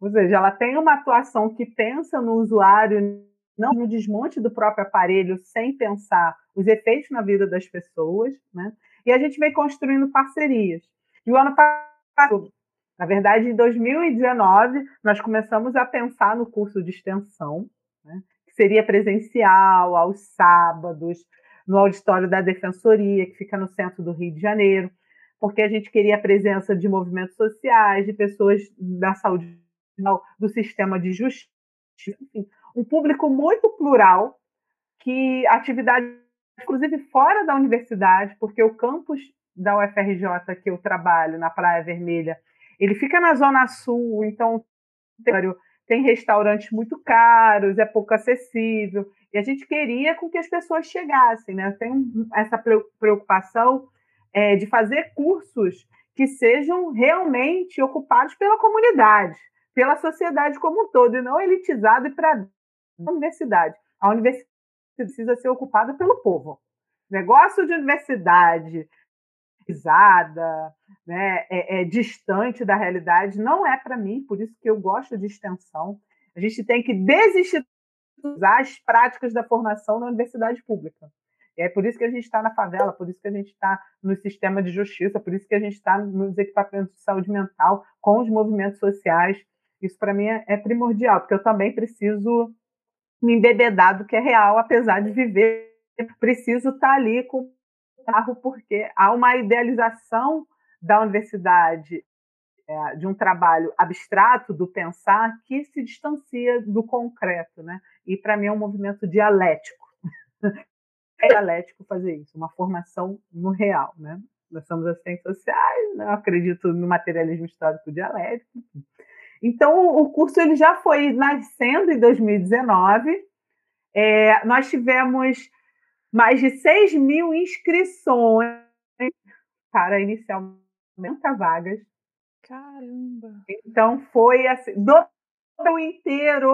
Ou seja, ela tem uma atuação que pensa no usuário, não no desmonte do próprio aparelho, sem pensar os efeitos na vida das pessoas. Né? E a gente vem construindo parcerias. E o ano passado, na verdade, em 2019, nós começamos a pensar no curso de extensão, né? que seria presencial, aos sábados, no auditório da Defensoria, que fica no centro do Rio de Janeiro, porque a gente queria a presença de movimentos sociais, de pessoas da saúde, do sistema de justiça, enfim, um público muito plural, que atividade, inclusive fora da universidade, porque o campus da UFRJ que eu trabalho, na Praia Vermelha, ele fica na Zona Sul, então tem restaurantes muito caros, é pouco acessível. E a gente queria com que as pessoas chegassem, né? Tem essa preocupação é, de fazer cursos que sejam realmente ocupados pela comunidade, pela sociedade como um todo, e não elitizado e para a universidade. A universidade precisa ser ocupada pelo povo. Negócio de universidade pisada, né, é, é, distante da realidade, não é para mim, por isso que eu gosto de extensão. A gente tem que desistir usar as práticas da formação na universidade pública. E é por isso que a gente está na favela, por isso que a gente está no sistema de justiça, por isso que a gente está nos equipamentos de saúde mental, com os movimentos sociais. Isso, para mim, é, é primordial, porque eu também preciso me embebedar do que é real, apesar de viver. Preciso estar tá ali com o carro, porque há uma idealização da universidade é, de um trabalho abstrato do pensar que se distancia do concreto, né? E para mim é um movimento dialético. é dialético fazer isso, uma formação no real, né? Nós somos assistentes sociais, né? eu acredito no materialismo histórico dialético. Então, o curso ele já foi nascendo em 2019. É, nós tivemos mais de 6 mil inscrições para inicialmente vagas. Caramba! Então foi assim, do Brasil inteiro,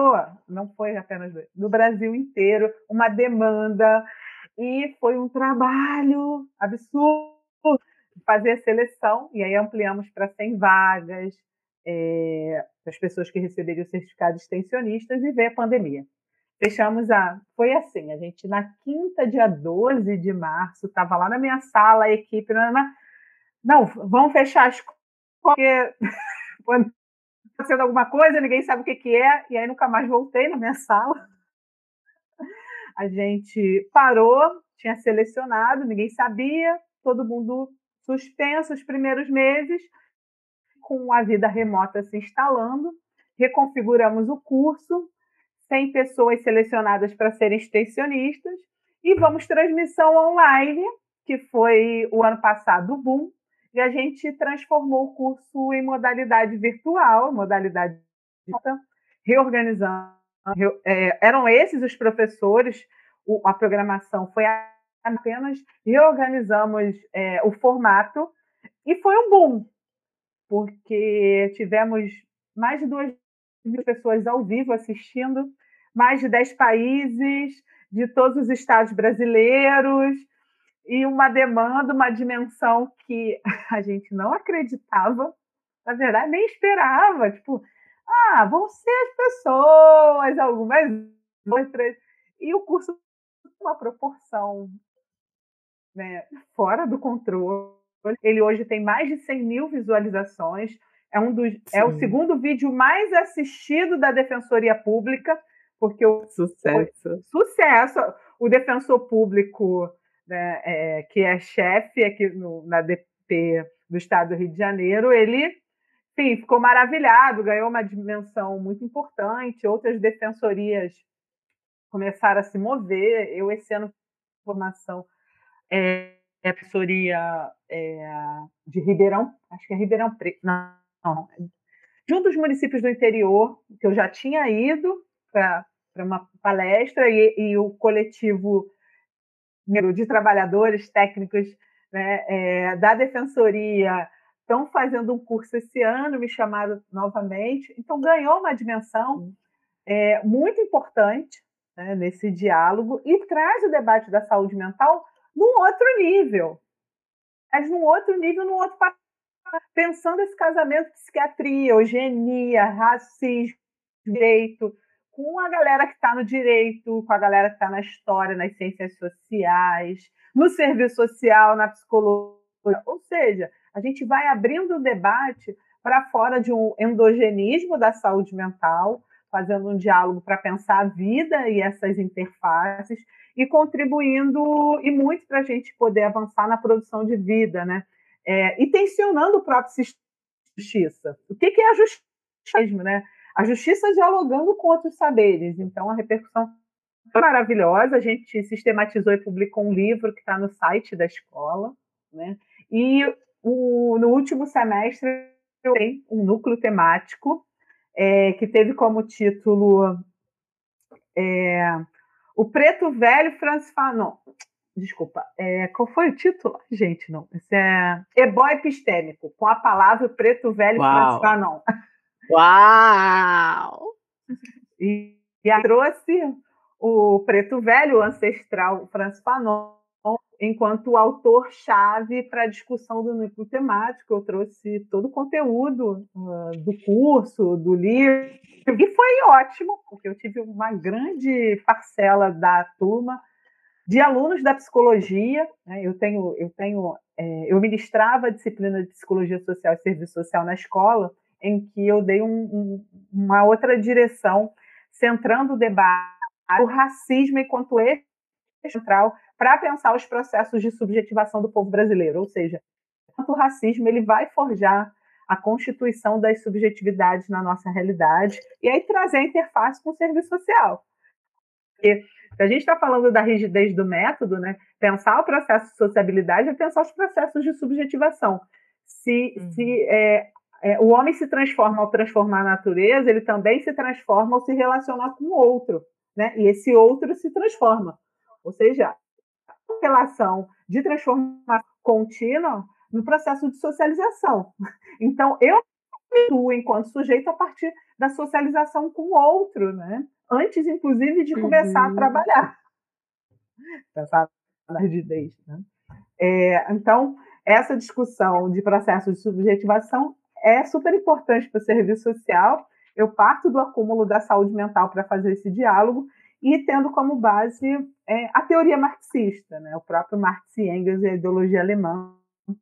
não foi apenas do, do Brasil inteiro, uma demanda e foi um trabalho absurdo fazer a seleção e aí ampliamos para 100 vagas é, as pessoas que receberiam o certificado extensionistas e veio a pandemia. Fechamos a. Foi assim, a gente na quinta, dia 12 de março, estava lá na minha sala, a equipe. Não, não vamos fechar as porque quando acontecendo alguma coisa, ninguém sabe o que, que é, e aí nunca mais voltei na minha sala. A gente parou, tinha selecionado, ninguém sabia, todo mundo suspensa os primeiros meses, com a vida remota se instalando, reconfiguramos o curso, 100 pessoas selecionadas para serem extensionistas, e vamos transmissão online, que foi o ano passado o boom, e a gente transformou o curso em modalidade virtual, modalidade reorganizando. É, eram esses os professores, a programação foi apenas reorganizamos é, o formato e foi um boom, porque tivemos mais de duas mil pessoas ao vivo assistindo, mais de dez países, de todos os estados brasileiros, e uma demanda, uma dimensão que a gente não acreditava, na verdade, nem esperava. Tipo, ah, vão ser as pessoas, algumas outras. E o curso uma proporção né, fora do controle. Ele hoje tem mais de 100 mil visualizações. É, um dos, é o segundo vídeo mais assistido da Defensoria Pública, porque o sucesso. O, sucesso. O defensor público, né, é, que é chefe aqui no, na DP do Estado do Rio de Janeiro, ele enfim, ficou maravilhado, ganhou uma dimensão muito importante. Outras defensorias começaram a se mover. Eu, esse ano, formação é, é a defensoria é, de Ribeirão, acho que é Ribeirão Preto, não, não, de um dos municípios do interior, que eu já tinha ido para uma palestra, e, e, o coletivo de trabalhadores técnicos né, é, da defensoria estão fazendo um curso esse ano, me chamaram novamente, então ganhou uma dimensão é, muito importante né, nesse diálogo e traz o debate da saúde mental num outro nível. Mas num outro nível, num outro pensando esse casamento psiquiatria, eugenia, racismo, direito, com a galera que está no direito, com a galera que está na história, nas ciências sociais, no serviço social, na psicologia. Ou seja, a gente vai abrindo o debate para fora de um endogenismo da saúde mental, fazendo um diálogo para pensar a vida e essas interfaces e contribuindo e muito para a gente poder avançar na produção de vida, né? É, e tensionando o próprio sistema de justiça. O que, que é a justiça mesmo, né? A justiça dialogando com outros saberes. Então, a repercussão foi maravilhosa. A gente sistematizou e publicou um livro que está no site da escola, né? E o, no último semestre tenho um núcleo temático é, que teve como título é, O Preto Velho Francis Fanon. Desculpa, é, qual foi o título? Gente, não. Esse é Ebó Epistêmico, com a palavra Preto Velho Uau. Francis Fanon. Uau! E, e trouxe o Preto Velho, o ancestral Francis Fanon, enquanto autor-chave para a discussão do núcleo temático. Eu trouxe todo o conteúdo uh, do curso, do livro, e foi ótimo, porque eu tive uma grande parcela da turma de alunos da psicologia. Né? Eu tenho, eu tenho, é, eu ministrava a disciplina de psicologia social e serviço social na escola, em que eu dei um, um, uma outra direção, centrando o debate o racismo enquanto eixo central para pensar os processos de subjetivação do povo brasileiro, ou seja, o racismo ele vai forjar a constituição das subjetividades na nossa realidade e aí trazer a interface com o serviço social. Porque se a gente está falando da rigidez do método, né, pensar o processo de sociabilidade é pensar os processos de subjetivação. Se, uhum. se é, é, o homem se transforma ao transformar a natureza, ele também se transforma ao se relacionar com o outro, né? E esse outro se transforma. Ou seja, relação de transformação contínua no processo de socialização. Então, eu me enquanto sujeito a partir da socialização com o outro, né? Antes, inclusive, de começar uhum. a trabalhar. Pensar na rigidez, né? É, então, essa discussão de processo de subjetivação é super importante para o serviço social. Eu parto do acúmulo da saúde mental para fazer esse diálogo e tendo como base é, a teoria marxista, né? o próprio Marx e Engels e a ideologia alemã.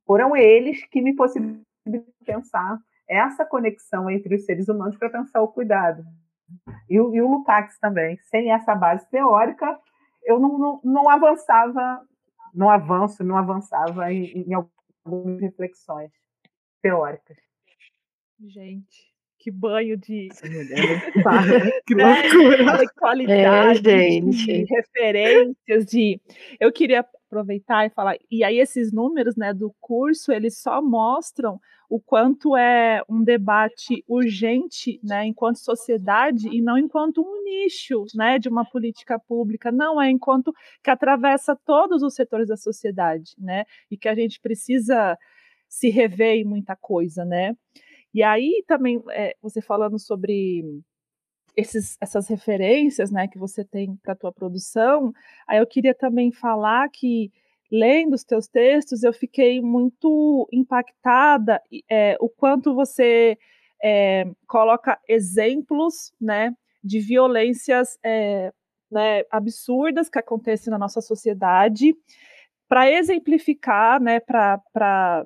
Foram eles que me possibilitaram pensar essa conexão entre os seres humanos para pensar o cuidado. E, o, e o Lukács também. Sem essa base teórica, eu não, não, não avançava, não avanço, não avançava em, em algumas reflexões teóricas. Gente, que banho de. que loucura! Né? Qualidade, É, de gente. referências, de. Eu queria aproveitar e falar. E aí, esses números né, do curso, eles só mostram o quanto é um debate urgente, né, enquanto sociedade, e não enquanto um nicho né, de uma política pública. Não, é enquanto que atravessa todos os setores da sociedade, né? E que a gente precisa se rever em muita coisa, né? E aí também, é, você falando sobre esses, essas referências né, que você tem para a tua produção, aí eu queria também falar que, lendo os teus textos, eu fiquei muito impactada é, o quanto você é, coloca exemplos né, de violências é, né, absurdas que acontecem na nossa sociedade, para exemplificar, né, para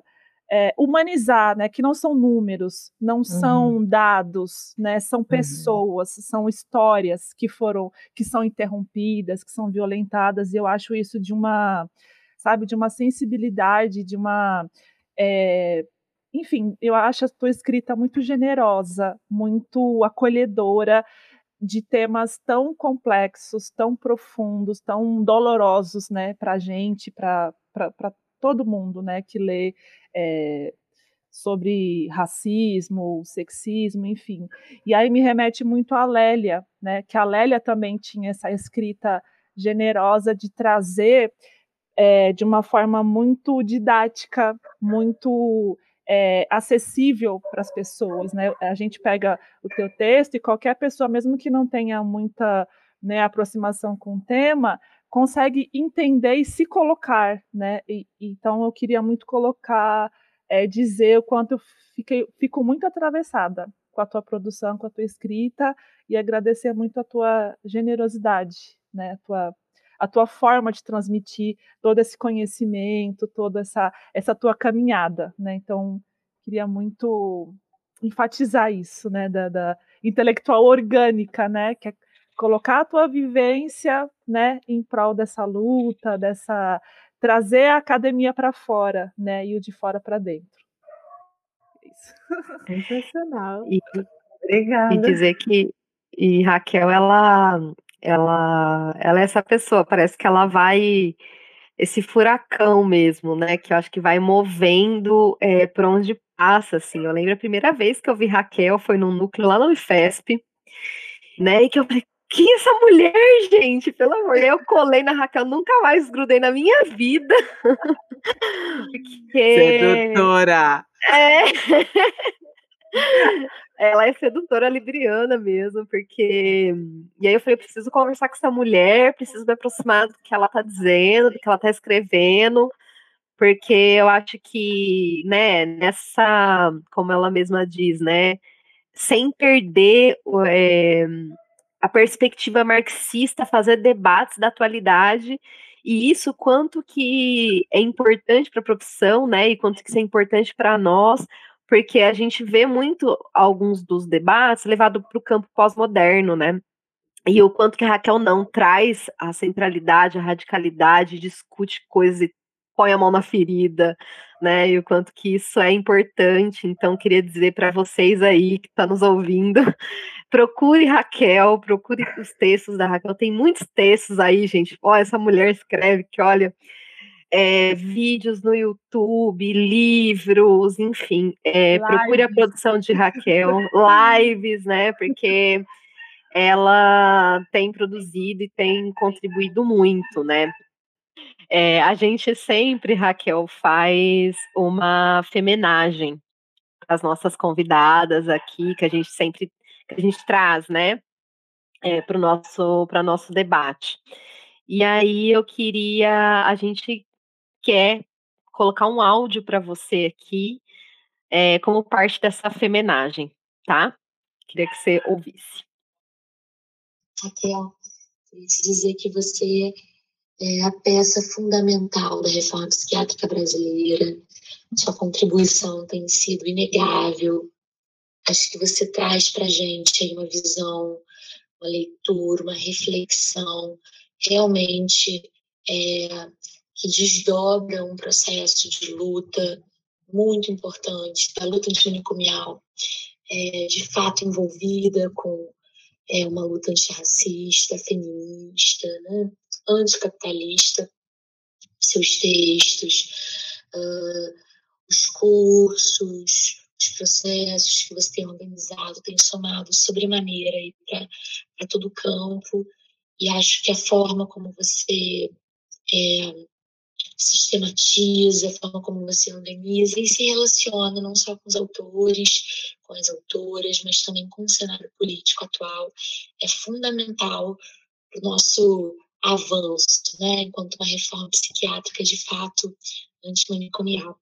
é, humanizar, né, que não são números, não são Uhum. dados, né, são pessoas, são histórias que foram, que são interrompidas, que são violentadas, e eu acho isso de uma, sabe, de uma sensibilidade, de uma, é, enfim, eu acho a tua escrita muito generosa, muito acolhedora, de temas tão complexos, tão profundos, tão dolorosos, né, para a gente, para todo mundo, né, que lê é, sobre racismo, sexismo, enfim. E aí me remete muito a Lélia, né, que a Lélia também tinha essa escrita generosa de trazer é, de uma forma muito didática, muito é, acessível para as pessoas, né? A gente pega o teu texto e qualquer pessoa, mesmo que não tenha muita né, aproximação com o tema, consegue entender e se colocar, né? E, então eu queria muito colocar, é, dizer o quanto eu fiquei, fico muito atravessada com a tua produção, com a tua escrita e agradecer muito a tua generosidade, né? A tua a tua forma de transmitir todo esse conhecimento, toda essa, essa tua caminhada, né? Então, queria muito enfatizar isso, né? Da, da intelectual orgânica, né? Que é colocar a tua vivência, né? Em prol dessa luta, dessa trazer a academia para fora, né? E o de fora para dentro. Isso. Sensacional. E, Obrigada. e dizer que e Raquel, ela ela, ela é essa pessoa, parece que ela vai esse furacão mesmo, né? Que eu acho que vai movendo é, por onde passa, assim. Eu lembro a primeira vez que eu vi Raquel foi num núcleo lá no Ifesp, né? E que eu falei, que essa mulher, gente, pelo amor, eu colei na Raquel, nunca mais grudei na minha vida. Porque... Sedutora! É. Ela é sedutora libriana mesmo, porque. E aí eu falei, eu preciso conversar com essa mulher, preciso me aproximar do que ela tá dizendo, do que ela tá escrevendo, porque eu acho que, né, nessa, como ela mesma diz, né, sem perder é, a perspectiva marxista, fazer debates da atualidade, e isso quanto que é importante para a profissão, né, e quanto que isso é importante para nós, porque a gente vê muito alguns dos debates levado para o campo pós-moderno, né? E o quanto que a Raquel não traz a centralidade, a radicalidade, discute coisas e põe a mão na ferida, né? E o quanto que isso é importante. Então, queria dizer para vocês aí que estão tá nos ouvindo, procure Raquel, procure os textos da Raquel. Tem muitos textos aí, gente. Ó, essa mulher escreve que, olha, é, vídeos no YouTube, livros, enfim, é, procure a produção de Raquel, lives, né? Porque ela tem produzido e tem contribuído muito, né? É, a gente sempre, Raquel, faz uma femenagem as nossas convidadas aqui, que a gente sempre que a gente traz, né? É, para o nosso, nosso debate. E aí eu queria, a gente quer colocar um áudio para você aqui, é, como parte dessa femenagem, tá? Queria que você ouvisse. Raquel, queria te dizer que você é a peça fundamental da reforma psiquiátrica brasileira. Sua contribuição tem sido inegável. Acho que você traz para a gente uma visão, uma leitura, uma reflexão realmente é, que desdobra um processo de luta muito importante da luta antimanicomial, é, de fato envolvida com é, uma luta antirracista, feminista, né, anticapitalista, seus textos, uh, os cursos, os processos que você tem organizado, tem somado sobremaneira para todo o campo, e acho que a forma como você é, sistematiza, a forma como você organiza e se relaciona não só com os autores, com as autoras, mas também com o cenário político atual, é fundamental para o nosso avanço, né, enquanto uma reforma psiquiátrica de fato antimanicomial.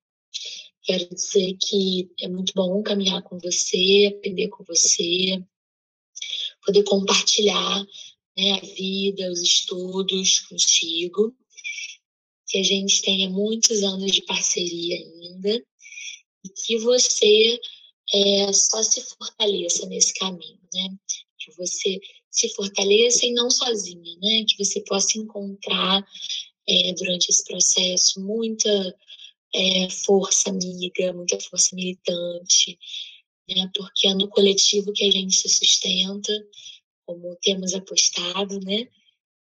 Quero dizer que é muito bom caminhar com você, aprender com você, poder compartilhar né, a vida, os estudos contigo que a gente tenha muitos anos de parceria ainda e que você é, só se fortaleça nesse caminho, né? Que você se fortaleça e não sozinha, né? Que você possa encontrar é, durante esse processo muita é, força amiga, muita força militante, né? Porque é no coletivo que a gente se sustenta, como temos apostado, né?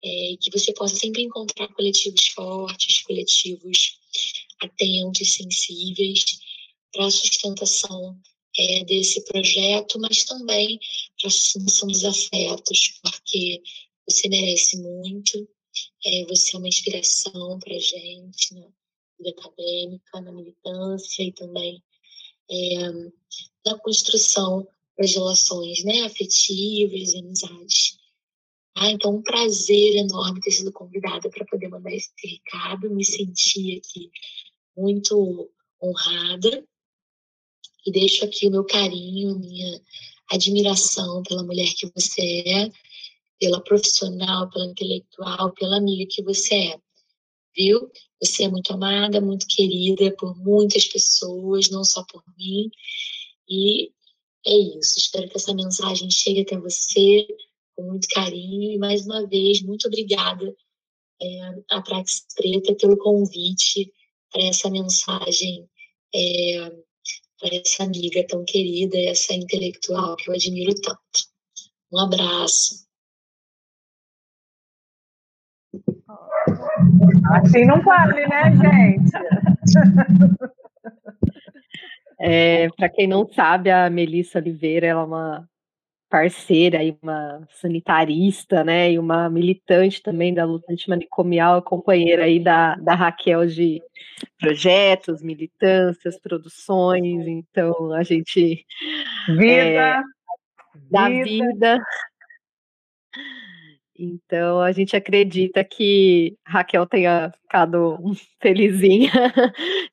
é, que você possa sempre encontrar coletivos fortes, coletivos atentos, sensíveis para a sustentação é, desse projeto, mas também para a sustentação dos afetos, porque você merece muito, é, você é uma inspiração para a gente na vida acadêmica, na militância e também é, na construção das relações né, afetivas e amizades. Ah, então, um prazer enorme ter sido convidada para poder mandar esse recado. Me senti aqui muito honrada. E deixo aqui o meu carinho, minha admiração pela mulher que você é, pela profissional, pela intelectual, pela amiga que você é. Viu? Você é muito amada, muito querida por muitas pessoas, não só por mim. E é isso. Espero que essa mensagem chegue até você com muito carinho. E mais uma vez, muito obrigada é, a Prax Preta pelo convite para essa mensagem, é, para essa amiga tão querida, essa intelectual que eu admiro tanto. Um abraço. Assim não vale, né, gente? É, para quem não sabe, a Melissa Oliveira ela é uma parceira e uma sanitarista, né, e uma militante também da luta antimanicomial, companheira aí da, da Raquel de projetos, militâncias, produções, então a gente... Vida! É, da vida. vida. Então a gente acredita que Raquel tenha ficado felizinha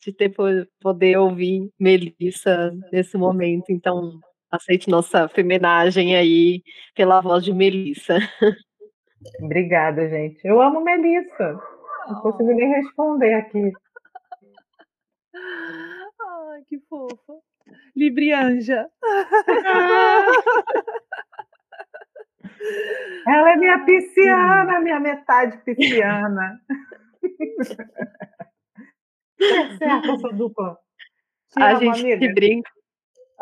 de ter poder ouvir Melissa nesse momento. Então aceite nossa feminagem aí pela voz de Melissa. Obrigada, gente. Eu amo Melissa. Não oh. consigo nem responder aqui. Ai, que fofa. Librianja. Ela é minha pisciana, minha metade pisciana. é certo essa dupla. Te a gente amiga. brinca.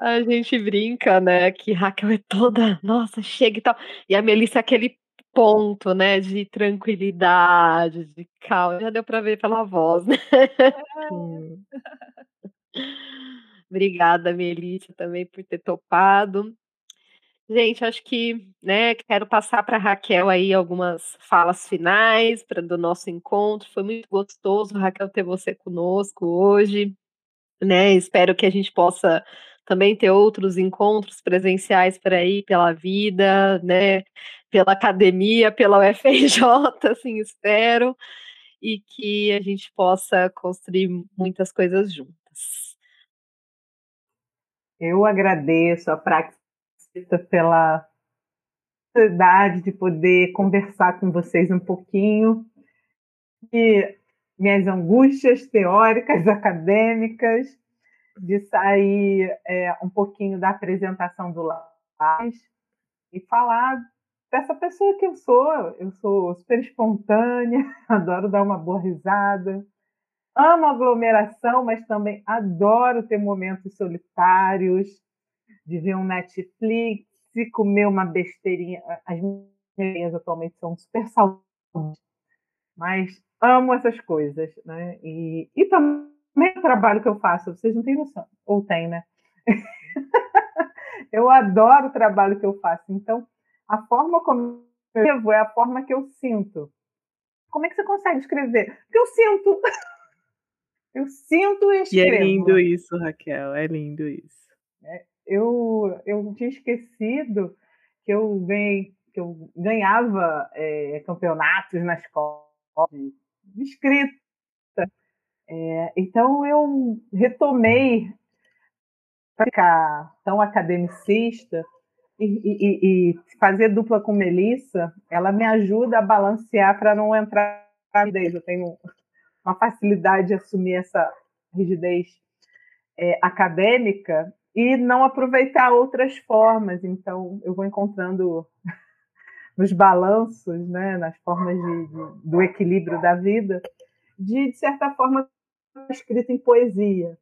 A gente brinca, né, que Raquel é toda, nossa, chega e tal. E a Melissa é aquele ponto, né, de tranquilidade, de calma. Já deu para ver pela voz, né? Obrigada, Melissa, também por ter topado. Gente, acho que, né, quero passar para Raquel aí algumas falas finais para do nosso encontro. Foi muito gostoso, Raquel, ter você conosco hoje, né? Espero que a gente possa também ter outros encontros presenciais por aí, pela vida, né, pela academia, pela UFRJ, assim, espero, e que a gente possa construir muitas coisas juntas. Eu agradeço a Praxis pela oportunidade de poder conversar com vocês um pouquinho e minhas angústias teóricas, acadêmicas, de sair é, um pouquinho da apresentação do Lais e falar dessa pessoa que eu sou. Eu sou super espontânea, adoro dar uma boa risada, amo aglomeração, mas também adoro ter momentos solitários, de ver um Netflix, comer uma besteirinha. As minhas atualmente são super saudáveis, mas amo essas coisas, né? E, e também o trabalho que eu faço, vocês não têm noção, ou tem, né? eu adoro o trabalho que eu faço, então a forma como eu vivo é a forma que eu sinto. Como é que você consegue escrever? Porque eu sinto. Eu sinto e escrevo. E é lindo isso, Raquel, é lindo isso. É, eu, eu tinha esquecido que eu, ganhei, que eu ganhava é, campeonatos na escola de escrita. É, então eu retomei ficar tão academicista e, e, e, fazer dupla com Melissa, ela me ajuda a balancear para não entrar na rigidez. Eu tenho uma facilidade de assumir essa rigidez é, acadêmica e não aproveitar outras formas. Então, eu vou encontrando nos balanços, né, nas formas de, de, do equilíbrio da vida, de, de certa forma, escrita em poesia.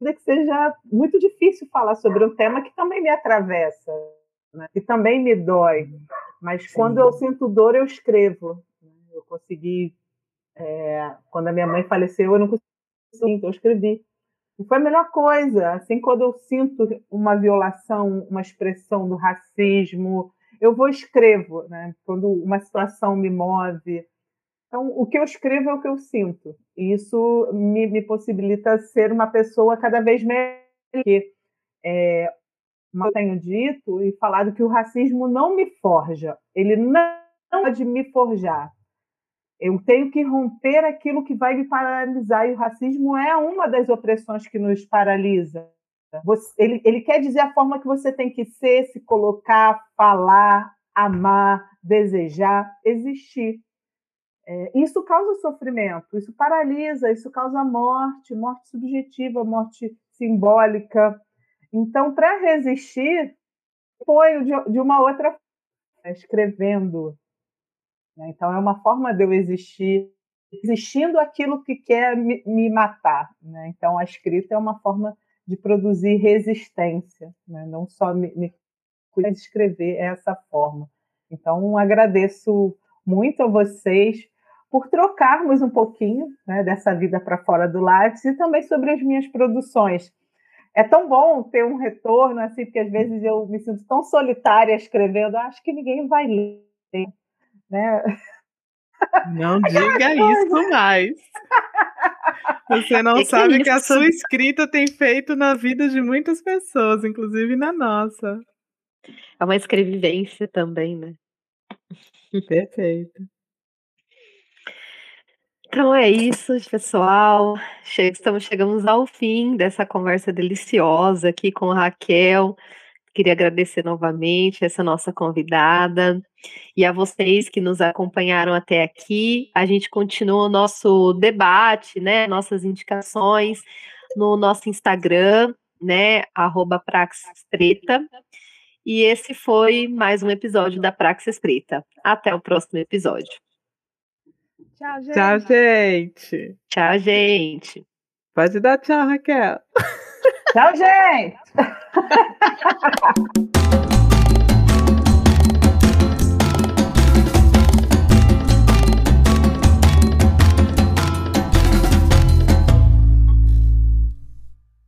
Que seja muito difícil falar sobre um tema que também me atravessa, né, que também me dói. Mas Sim. quando eu sinto dor, eu escrevo. Eu consegui. É, quando a minha mãe faleceu, eu não consegui, então eu escrevi. E foi a melhor coisa. Assim, quando eu sinto uma violação, uma expressão do racismo, eu vou escrevo, né? Quando uma situação me move. Então, o que eu escrevo é o que eu sinto. E isso me, me possibilita ser uma pessoa cada vez melhor. Porque, é, eu tenho dito e falado que o racismo não me forja. Ele não pode me forjar. Eu tenho que romper aquilo que vai me paralisar, e o racismo é uma das opressões que nos paralisa. Você, ele, ele quer dizer a forma que você tem que ser, se colocar, falar, amar, desejar, existir. É, isso causa sofrimento, isso paralisa, isso causa morte, morte subjetiva, morte simbólica. Então, para resistir, foi de, de uma outra forma, escrevendo, né? Então, é uma forma de eu existir, existindo aquilo que quer me, me matar. Né? Então, a escrita é uma forma de produzir resistência, né? não só me, me escrever é essa forma. Então, agradeço muito a vocês por trocarmos um pouquinho né, dessa vida para fora do Lattes e também sobre as minhas produções. É tão bom ter um retorno, assim, porque às vezes eu me sinto tão solitária escrevendo, acho que ninguém vai ler né? Não diga isso mais. Você não que sabe que, que a sua escrita tem feito na vida de muitas pessoas, inclusive na nossa. É uma escrevivência também, né? Perfeito. Então é isso, pessoal. Estamos chegamos ao fim dessa conversa deliciosa aqui com a Raquel. Queria agradecer novamente essa nossa convidada e a vocês que nos acompanharam até aqui. A gente continua o nosso debate, né? Nossas indicações no nosso Instagram, né? Arroba Praxis Preta. E esse foi mais um episódio da Praxis Preta. Até o próximo episódio. Tchau, gente. Tchau, gente. Tchau, gente. Pode dar tchau, Raquel. Tchau, gente!